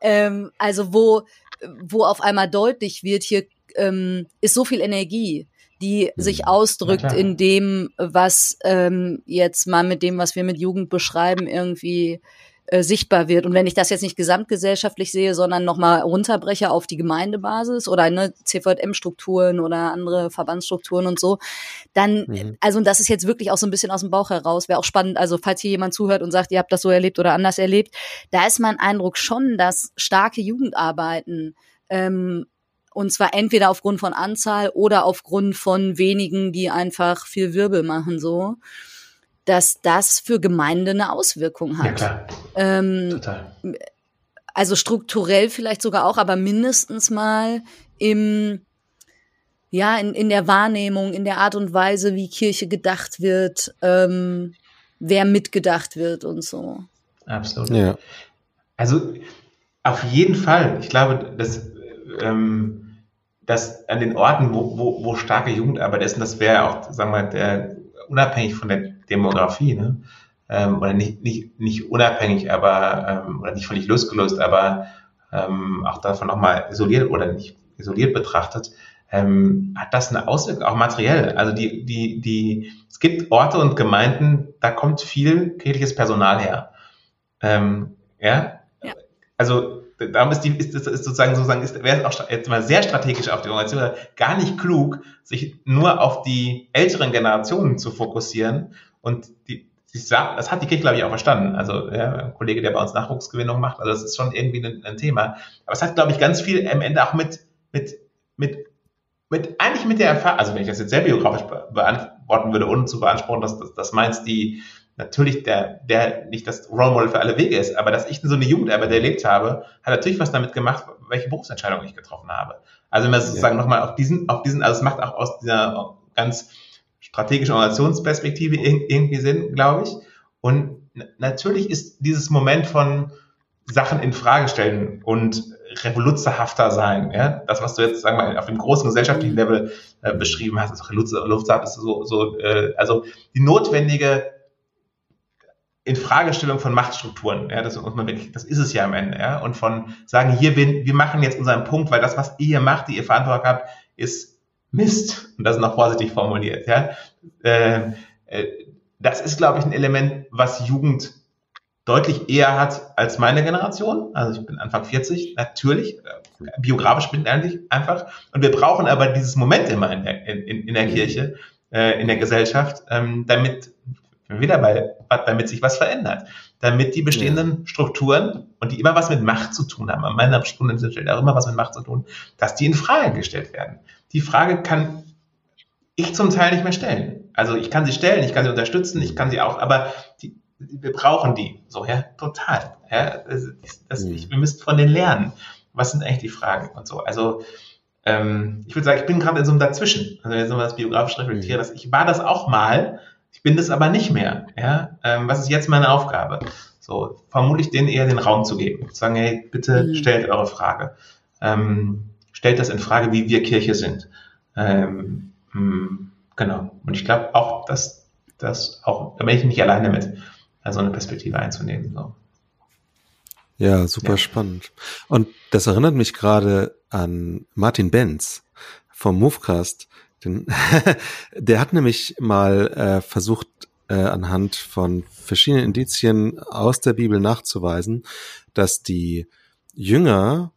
Ähm, also wo, wo auf einmal deutlich wird, hier ähm, ist so viel Energie die sich mhm. ausdrückt in dem, was ähm, jetzt mal mit dem, was wir mit Jugend beschreiben, irgendwie äh, sichtbar wird. Und wenn ich das jetzt nicht gesamtgesellschaftlich sehe, sondern nochmal runterbreche auf die Gemeindebasis oder ne, CVM-Strukturen oder andere Verbandsstrukturen und so, dann, mhm. also und das ist jetzt wirklich auch so ein bisschen aus dem Bauch heraus, wäre auch spannend, also falls hier jemand zuhört und sagt, ihr habt das so erlebt oder anders erlebt, da ist mein Eindruck schon, dass starke Jugendarbeiten ähm, und zwar entweder aufgrund von Anzahl oder aufgrund von wenigen, die einfach viel Wirbel machen, so, dass das für Gemeinde eine Auswirkung hat. Ja, klar. Ähm, Total. Also strukturell vielleicht sogar auch, aber mindestens mal im, ja, in, in der Wahrnehmung, in der Art und Weise, wie Kirche gedacht wird, ähm, wer mitgedacht wird und so. Absolut. Ja. Also auf jeden Fall. Ich glaube, dass ähm, dass an den Orten, wo, wo, wo starke Jugendarbeit ist, und das wäre auch, sagen wir, der, unabhängig von der Demografie, ne? Ähm, oder nicht, nicht, nicht unabhängig, aber ähm, oder nicht völlig losgelöst, aber ähm, auch davon nochmal isoliert oder nicht isoliert betrachtet, ähm, hat das eine Auswirkung, auch materiell. Also die, die, die, es gibt Orte und Gemeinden, da kommt viel kirchliches Personal her. Ähm, ja? ja. Also darum ist die, ist, ist, ist sozusagen, sozusagen, ist, wäre es auch jetzt mal sehr strategisch auf die Organisation, gar nicht klug, sich nur auf die älteren Generationen zu fokussieren und die, das hat die Kirche, glaube ich, auch verstanden. Also ja, ein Kollege, der bei uns Nachwuchsgewinnung macht, also das ist schon irgendwie ein, ein Thema. Aber es hat, glaube ich, ganz viel am Ende auch mit, mit, mit, mit eigentlich mit der Erfahrung, also wenn ich das jetzt sehr biografisch beantworten würde, ohne zu beanspruchen, dass, dass, dass meins die natürlich der, der nicht das Role Model für alle Wege ist, aber dass ich so eine Jugendarbeit erlebt habe, hat natürlich was damit gemacht, welche Berufsentscheidung ich getroffen habe. Also wenn man sozusagen ja. nochmal auf diesen, auf diesen, also es macht auch aus dieser ganz strategischen Organisationsperspektive irgendwie Sinn, glaube ich. Und natürlich ist dieses Moment von Sachen in Frage stellen und revoluzerhafter sein, ja, das, was du jetzt, sagen wir auf dem großen gesellschaftlichen Level äh, beschrieben hast, also revoluzerhaft ist so, so äh, also die notwendige Infragestellung von Machtstrukturen. Ja, das, das ist es ja am Ende. Ja, und von sagen, hier, wir, wir machen jetzt unseren Punkt, weil das, was ihr hier macht, die ihr Verantwortung habt, ist Mist. Und das noch vorsichtig formuliert. Ja, äh, äh, das ist, glaube ich, ein Element, was Jugend deutlich eher hat als meine Generation. Also ich bin Anfang 40, natürlich. Äh, biografisch bin ich einfach. Und wir brauchen aber dieses Moment immer in der, in, in der Kirche, äh, in der Gesellschaft, ähm, damit wieder bei, damit sich was verändert. Damit die bestehenden. Strukturen und die immer was mit Macht zu tun haben, an meiner Stunde sind auch immer was mit Macht zu tun, dass die in Frage gestellt werden. Die Frage kann ich zum Teil nicht mehr stellen. Also ich kann sie stellen, ich kann sie unterstützen, ich kann sie auch, aber die, wir brauchen die. So, ja, total. Ja, das, das, mhm. ich, wir müssen von denen lernen. Was sind eigentlich die Fragen und so. Also ähm, ich würde sagen, ich bin gerade in so einem Dazwischen. Also wenn ich das biografisch reflektiere, mhm. dass ich war das auch mal, ich bin das aber nicht mehr. Ja? Ähm, was ist jetzt meine Aufgabe? So, vermutlich denen eher den Raum zu geben. Zu sagen, hey, bitte mhm. stellt eure Frage. Ähm, stellt das in Frage, wie wir Kirche sind. Ähm, mh, hm, genau. Und ich glaube auch, dass das auch, da bin ich nicht alleine mit, so eine Perspektive einzunehmen. So. Ja, super ja. spannend. Und das erinnert mich gerade an Martin Benz vom Movecast, den, der hat nämlich mal äh, versucht, äh, anhand von verschiedenen Indizien aus der Bibel nachzuweisen, dass die Jünger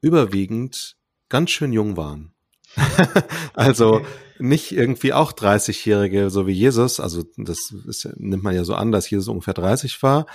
überwiegend ganz schön jung waren. also nicht irgendwie auch 30-Jährige, so wie Jesus, also das ist, nimmt man ja so an, dass Jesus ungefähr 30 war,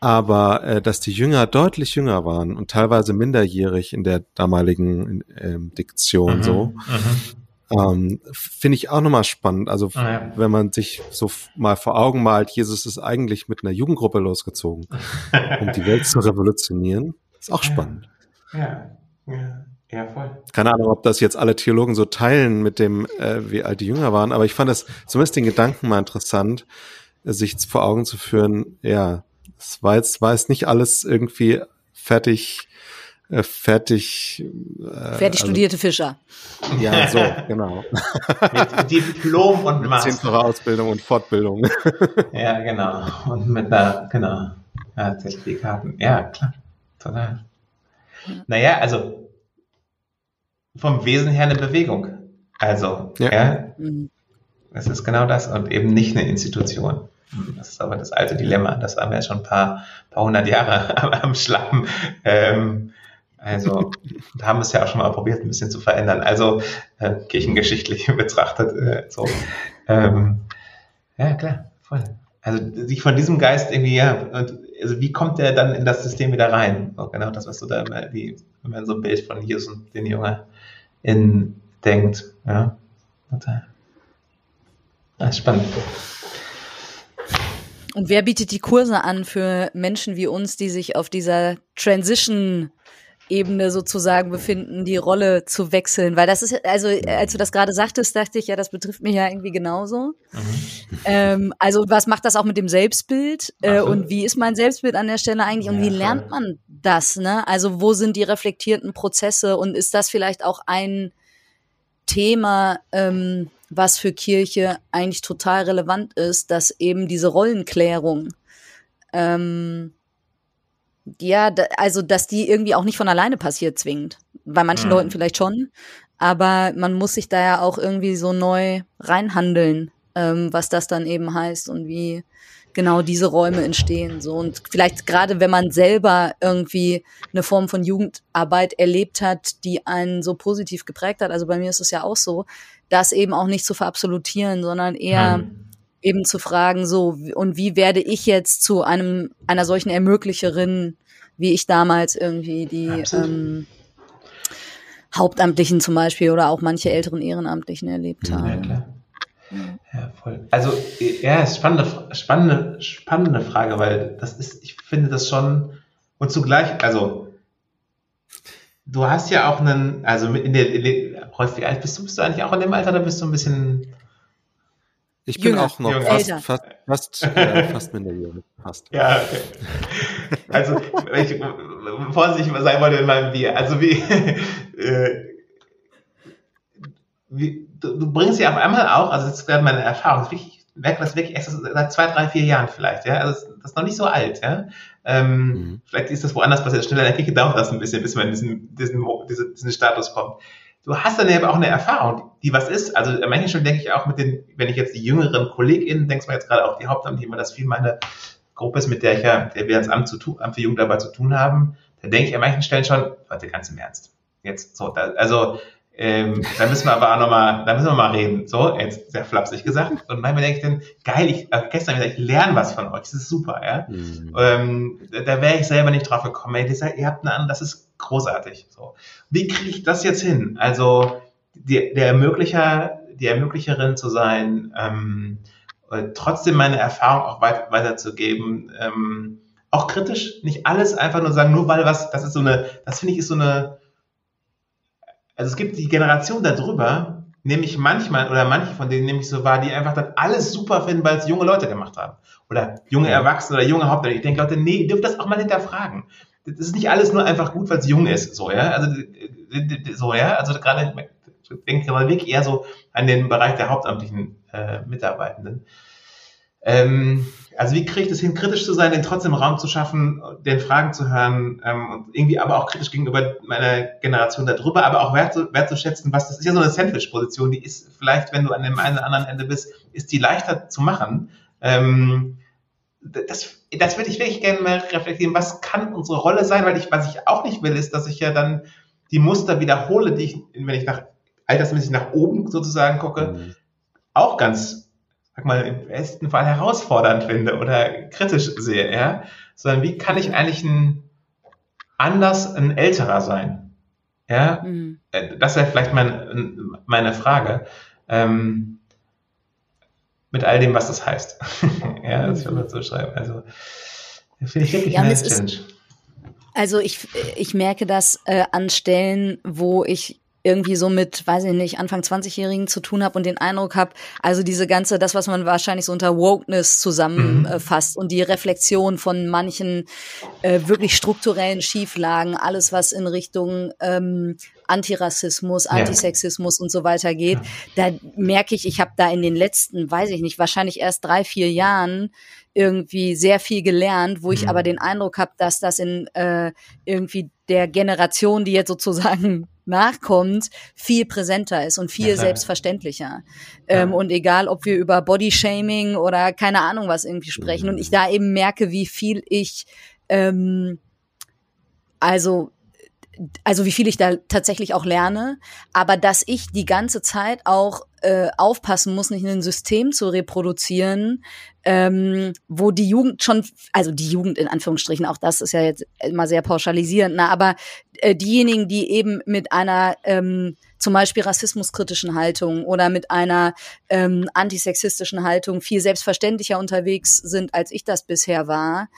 aber äh, dass die Jünger deutlich jünger waren und teilweise minderjährig in der damaligen äh, Diktion mhm, so. Mhm. Ähm, Finde ich auch nochmal spannend. Also ah, ja. wenn man sich so mal vor Augen malt, Jesus ist eigentlich mit einer Jugendgruppe losgezogen, um die Welt zu revolutionieren. Ist auch spannend. Ja, ja. Ja, voll. Keine Ahnung, ob das jetzt alle Theologen so teilen mit dem, äh, wie alt die Jünger waren, aber ich fand das zumindest den Gedanken mal interessant, sich vor Augen zu führen, ja, es war jetzt, war jetzt nicht alles irgendwie fertig äh, fertig. Äh, fertig also, studierte Fischer. Ja, so, genau. mit Diplom und Master. Zehnfache Ausbildung und Fortbildung. ja, genau. Und mit einer, genau, ja, Zertifikaten. Ja, klar. Total. Naja, also vom Wesen her eine Bewegung. Also, ja. ja. Mhm. Das ist genau das und eben nicht eine Institution. Das ist aber das alte Dilemma. Das waren wir ja schon ein paar, paar hundert Jahre am, am Schlappen. Ähm, also haben wir es ja auch schon mal probiert, ein bisschen zu verändern. Also äh, kirchengeschichtlich betrachtet. Äh, so. Ähm, ja, klar, voll. Also sich von diesem Geist irgendwie, ja, und also wie kommt der dann in das System wieder rein? Oh, genau das, was du da, wie, wenn man so ein Bild von Jesus und den Jungen in denkt. Ja, total. Ja, spannend. Und wer bietet die Kurse an für Menschen wie uns, die sich auf dieser Transition Ebene sozusagen befinden, die Rolle zu wechseln. Weil das ist, also als du das gerade sagtest, dachte ich, ja, das betrifft mich ja irgendwie genauso. Mhm. Ähm, also was macht das auch mit dem Selbstbild? Äh, und wie ist mein Selbstbild an der Stelle eigentlich? Und ja, wie lernt man das? Ne? Also wo sind die reflektierten Prozesse? Und ist das vielleicht auch ein Thema, ähm, was für Kirche eigentlich total relevant ist, dass eben diese Rollenklärung ähm, ja, da, also dass die irgendwie auch nicht von alleine passiert zwingend. Bei manchen mhm. Leuten vielleicht schon, aber man muss sich da ja auch irgendwie so neu reinhandeln, ähm, was das dann eben heißt und wie genau diese Räume entstehen. So und vielleicht gerade wenn man selber irgendwie eine Form von Jugendarbeit erlebt hat, die einen so positiv geprägt hat. Also bei mir ist es ja auch so, das eben auch nicht zu verabsolutieren, sondern eher mhm eben zu fragen, so, und wie werde ich jetzt zu einem, einer solchen Ermöglicherin, wie ich damals irgendwie die ähm, Hauptamtlichen zum Beispiel oder auch manche älteren Ehrenamtlichen erlebt habe. Ja, klar. Ja, voll. Also, ja, spannende, spannende, spannende Frage, weil das ist, ich finde das schon, und zugleich, also, du hast ja auch einen, also in der, in der Rolf, wie alt bist du? Bist du eigentlich auch in dem Alter, da bist du ein bisschen ich bin Jünger, auch noch Jünger. fast, fast, fast, äh, fast minderjährig. Fast. Ja, okay. Also, wenn ich vorsichtig sein wollte in meinem Bier. Also, wie, äh, wie du, du, bringst ja auf einmal auch, also, das ist gerade meine Erfahrung, ich merke das wirklich erst seit zwei, drei, vier Jahren vielleicht, ja. Also, das ist noch nicht so alt, ja. Ähm, mhm. Vielleicht ist das woanders passiert, schneller in der Kirche dauert das ein bisschen, bis man in diesen, diesen, diesen, diesen Status kommt du hast dann eben auch eine Erfahrung, die was ist. Also manchmal schon denke ich auch mit den, wenn ich jetzt die jüngeren KollegInnen, denkst du jetzt gerade auch die Hauptamtlichen, weil das viel meine Gruppe ist, mit der ich ja, der wir als Amt, zu tun, Amt für Jugendarbeit zu tun haben, da denke ich an manchen Stellen schon, Leute, ganz im Ernst. Jetzt so, da, also ähm, da müssen wir aber auch nochmal, da müssen wir mal reden. So, jetzt sehr flapsig gesagt. Und manchmal denke ich dann, geil, ich, äh, gestern wieder, ich lerne was von euch, das ist super, ja. Mhm. Ähm, da, da wäre ich selber nicht drauf gekommen. Ey, das, ihr habt eine andere, das ist großartig. So. Wie kriege ich das jetzt hin? Also die, der Ermöglicher, die Ermöglicherin zu sein, ähm, äh, trotzdem meine Erfahrung auch weit, weiterzugeben, ähm, auch kritisch, nicht alles einfach nur sagen, nur weil was, das ist so eine, das finde ich ist so eine, also es gibt die Generation darüber, nämlich manchmal oder manche von denen nehme ich so wahr, die einfach dann alles super finden, weil es junge Leute gemacht haben. Oder junge Erwachsene oder junge Hauptleute. Ich denke, Leute, nee, ihr dürft das auch mal hinterfragen. Das ist nicht alles nur einfach gut, weil es jung ist, so, ja. Also, so, ja. Also gerade, ich denke mal wirklich eher so an den Bereich der hauptamtlichen äh, Mitarbeitenden. Ähm, also wie kriege ich das hin, kritisch zu sein, den trotzdem Raum zu schaffen, den Fragen zu hören ähm, und irgendwie aber auch kritisch gegenüber meiner Generation darüber, aber auch wert, wertzuschätzen, was das ist ja so eine Sandwich-Position, die ist vielleicht, wenn du an dem einen oder anderen Ende bist, ist die leichter zu machen. Ähm, das, das würde ich wirklich gerne mal reflektieren. Was kann unsere Rolle sein? Weil ich, was ich auch nicht will, ist, dass ich ja dann die Muster wiederhole, die ich, wenn ich nach altersmäßig nach oben sozusagen gucke, mhm. auch ganz sag mal, im besten Fall herausfordernd finde oder kritisch sehe, ja, sondern wie kann ich eigentlich ein anders ein älterer sein? Ja, mhm. Äh, das wäre vielleicht mein, meine Frage. Ähm, mit all dem, was das heißt. ja, das würde man so schreiben. Also, finde ich wirklich ja, eine Challenge. also ich, ich merke das äh, an Stellen, wo ich irgendwie so mit, weiß ich nicht, Anfang 20-Jährigen zu tun habe und den Eindruck habe, also diese ganze, das, was man wahrscheinlich so unter Wokeness zusammenfasst mhm. und die Reflexion von manchen äh, wirklich strukturellen Schieflagen, alles, was in Richtung ähm, Antirassismus, Antisexismus ja. und so weiter geht, ja. da merke ich, ich habe da in den letzten, weiß ich nicht, wahrscheinlich erst drei, vier Jahren irgendwie sehr viel gelernt, wo ich mhm. aber den Eindruck habe, dass das in äh, irgendwie der Generation, die jetzt sozusagen nachkommt, viel präsenter ist und viel ja, selbstverständlicher. Ähm, ja. Und egal, ob wir über Bodyshaming oder keine Ahnung was irgendwie sprechen und ich da eben merke, wie viel ich ähm, also also wie viel ich da tatsächlich auch lerne, aber dass ich die ganze Zeit auch äh, aufpassen muss, nicht ein System zu reproduzieren, ähm, wo die Jugend schon, also die Jugend in Anführungsstrichen, auch das ist ja jetzt immer sehr pauschalisierend, na, aber äh, diejenigen, die eben mit einer ähm, zum Beispiel rassismuskritischen Haltung oder mit einer ähm, antisexistischen Haltung viel selbstverständlicher unterwegs sind, als ich das bisher war,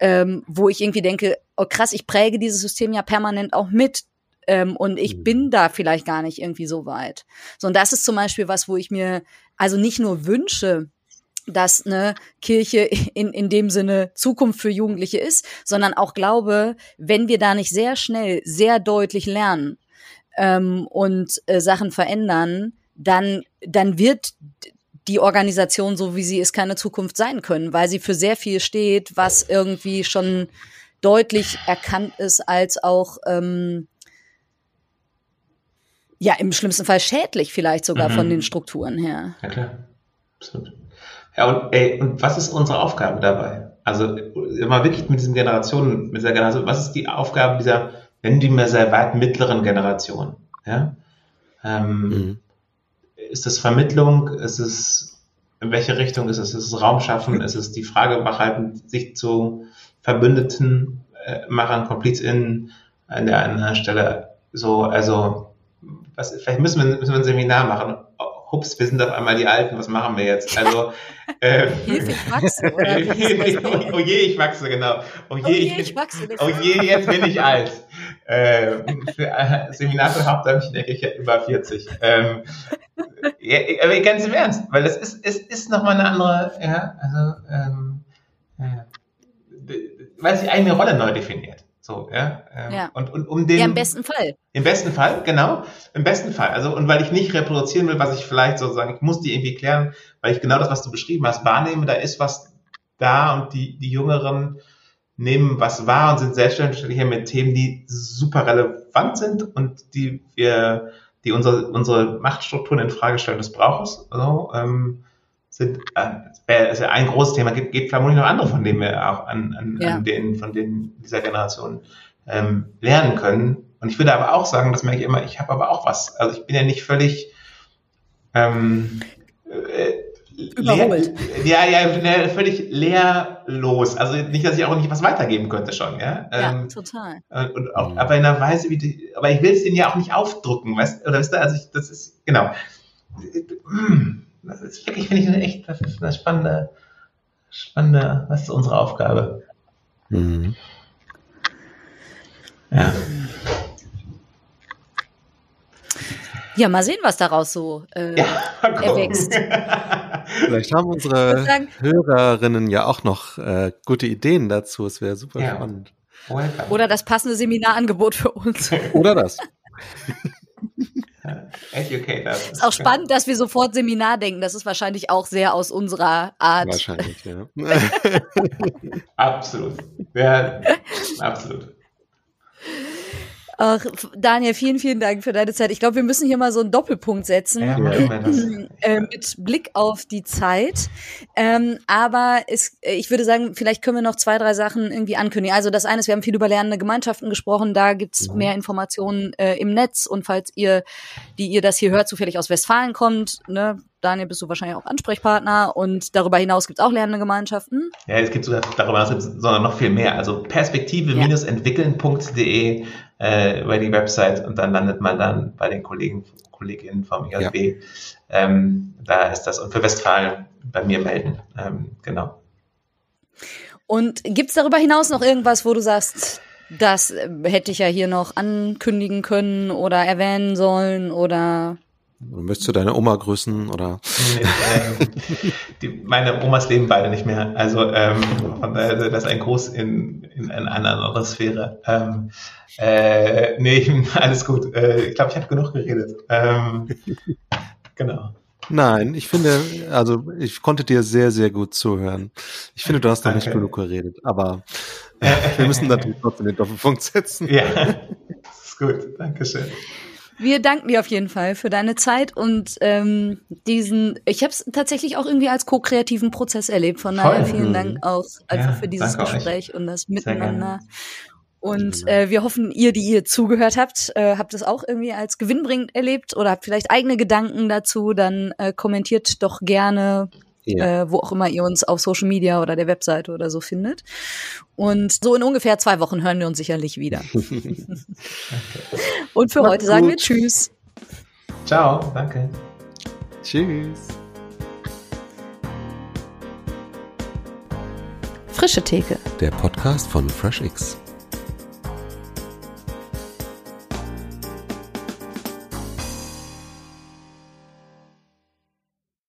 ähm, wo ich irgendwie denke, oh krass, ich präge dieses System ja permanent auch mit. Ähm, und ich mhm. bin da vielleicht gar nicht irgendwie so weit. So, und das ist zum Beispiel was, wo ich mir also nicht nur wünsche, dass eine Kirche in, in dem Sinne Zukunft für Jugendliche ist, sondern auch glaube, wenn wir da nicht sehr schnell, sehr deutlich lernen ähm, und äh, Sachen verändern, dann, dann wird die Organisation, so wie sie ist, keine Zukunft sein können, weil sie für sehr viel steht, was irgendwie schon deutlich erkannt ist als auch ähm, ja im schlimmsten Fall schädlich vielleicht sogar mhm. von den Strukturen her. Ja klar, absolut. Ja und ey, und was ist unsere Aufgabe dabei? Also immer wirklich mit diesen Generationen, mit dieser Generation, was ist die Aufgabe dieser, nennen die mir sehr weit mittleren Generation? Ja. Ähm, mhm ist es Vermittlung? Ist es, in welche Richtung ist es? Ist es Raum schaffen? Ist es die Frage behalten, sich zu Verbündeten, äh, Machern, KomplizInnen an der anderen Stelle so, also, was, vielleicht müssen wir, müssen wir ein Seminar machen. Hups, wir sind auf einmal die Alten, was machen wir jetzt? Also, äh, Hilfe, ich wachse, oder? oh, oh, je, ich wachse, genau. Oh je, oh je ich, ich wachse. Oh je, jetzt bin ich alt. Äh, für äh, Seminar für Hauptamtlichen denke ich über 40. Ähm, ja, aber ganz im Ernst, weil das ist, es ist nochmal eine andere, ja, also, ähm, ja, weil sich eine Rolle neu definiert. So, ja. Ähm, ja. Und, und um den. Ja, im besten Fall. Im besten Fall, genau. Im besten Fall. Also, und weil ich nicht reproduzieren will, was ich vielleicht sozusagen, ich muss die irgendwie klären, weil ich genau das, was du beschrieben hast, wahrnehme, da ist was da und die, die Jüngeren nehmen was wahr und sind selbstständig mit Themen, die super relevant sind und die wir, die unsere, unsere Machtstrukturen in Frage stellen des Brauches, also, ähm, sind, äh, ist ja ein großes Thema, gibt, gibt vermutlich noch andere, von denen wir auch an, an, ja. an denen, von denen dieser Generation ähm, lernen können. Und ich würde aber auch sagen, das merke ich immer, ich habe aber auch was. Also ich bin ja nicht völlig ähm, äh, überholt. Leer, ja, ja, völlig leerlos. Also nicht, dass ich auch nicht was weitergeben könnte schon, ja. Ja, ähm, total. Und auch, aber in einer Weise, wie die, aber ich will es denen ja auch nicht aufdrücken, weißt oder weißt du, also ich, das ist, genau. Das ist wirklich, finde ich, echt, das ist eine spannende, spannende, was ist unsere Aufgabe? Mhm. Ja. Ja, mal sehen, was daraus so äh, ja, erwächst. Vielleicht haben unsere Hörerinnen ja auch noch äh, gute Ideen dazu. Es wäre super ja. spannend. Oder das passende Seminarangebot für uns. Oder das. Educator. Ist auch spannend, dass wir sofort Seminar denken. Das ist wahrscheinlich auch sehr aus unserer Art. Wahrscheinlich, ja. absolut. Ja, absolut. Ach, Daniel, vielen, vielen Dank für deine Zeit. Ich glaube, wir müssen hier mal so einen Doppelpunkt setzen ja, äh, mit Blick auf die Zeit. Ähm, aber es, äh, ich würde sagen, vielleicht können wir noch zwei, drei Sachen irgendwie ankündigen. Also das eine ist, wir haben viel über lernende Gemeinschaften gesprochen. Da gibt's mhm. mehr Informationen äh, im Netz. Und falls ihr, die ihr das hier hört, zufällig aus Westfalen kommt, ne, Daniel, bist du wahrscheinlich auch Ansprechpartner und darüber hinaus gibt es auch lernende Gemeinschaften. Ja, es gibt sogar darüber hinaus, sondern noch viel mehr. Also perspektive-entwickeln.de äh, über die Website und dann landet man dann bei den Kollegen, Kolleginnen vom IJB. Ja. Ähm, da ist das. Und für Westfalen bei mir melden. Ähm, genau. Und gibt es darüber hinaus noch irgendwas, wo du sagst, das hätte ich ja hier noch ankündigen können oder erwähnen sollen oder Möchtest du deine Oma grüßen oder? Nee, ähm, die, meine Omas leben beide nicht mehr. Also ähm, von daher, das ist ein Gruß in, in, in eine andere Sphäre. Ähm, äh, nee, alles gut. Äh, ich glaube, ich habe genug geredet. Ähm, genau. Nein, ich finde, also ich konnte dir sehr, sehr gut zuhören. Ich finde, du hast noch nicht genug geredet, aber äh, wir müssen natürlich trotzdem den Doppelpunkt setzen. Ja, das ist gut. Dankeschön. Wir danken dir auf jeden Fall für deine Zeit und ähm, diesen, ich habe es tatsächlich auch irgendwie als ko-kreativen Prozess erlebt. Von daher vielen Dank auch einfach ja, für dieses Gespräch euch. und das Miteinander. Und äh, wir hoffen, ihr, die ihr zugehört habt, äh, habt es auch irgendwie als gewinnbringend erlebt oder habt vielleicht eigene Gedanken dazu, dann äh, kommentiert doch gerne ja. äh, wo auch immer ihr uns auf Social Media oder der Webseite oder so findet. Und so in ungefähr zwei Wochen hören wir uns sicherlich wieder. okay. Und für Macht's heute sagen wir Tschüss. Ciao, danke. Tschüss. Frische Theke. Der Podcast von FreshX.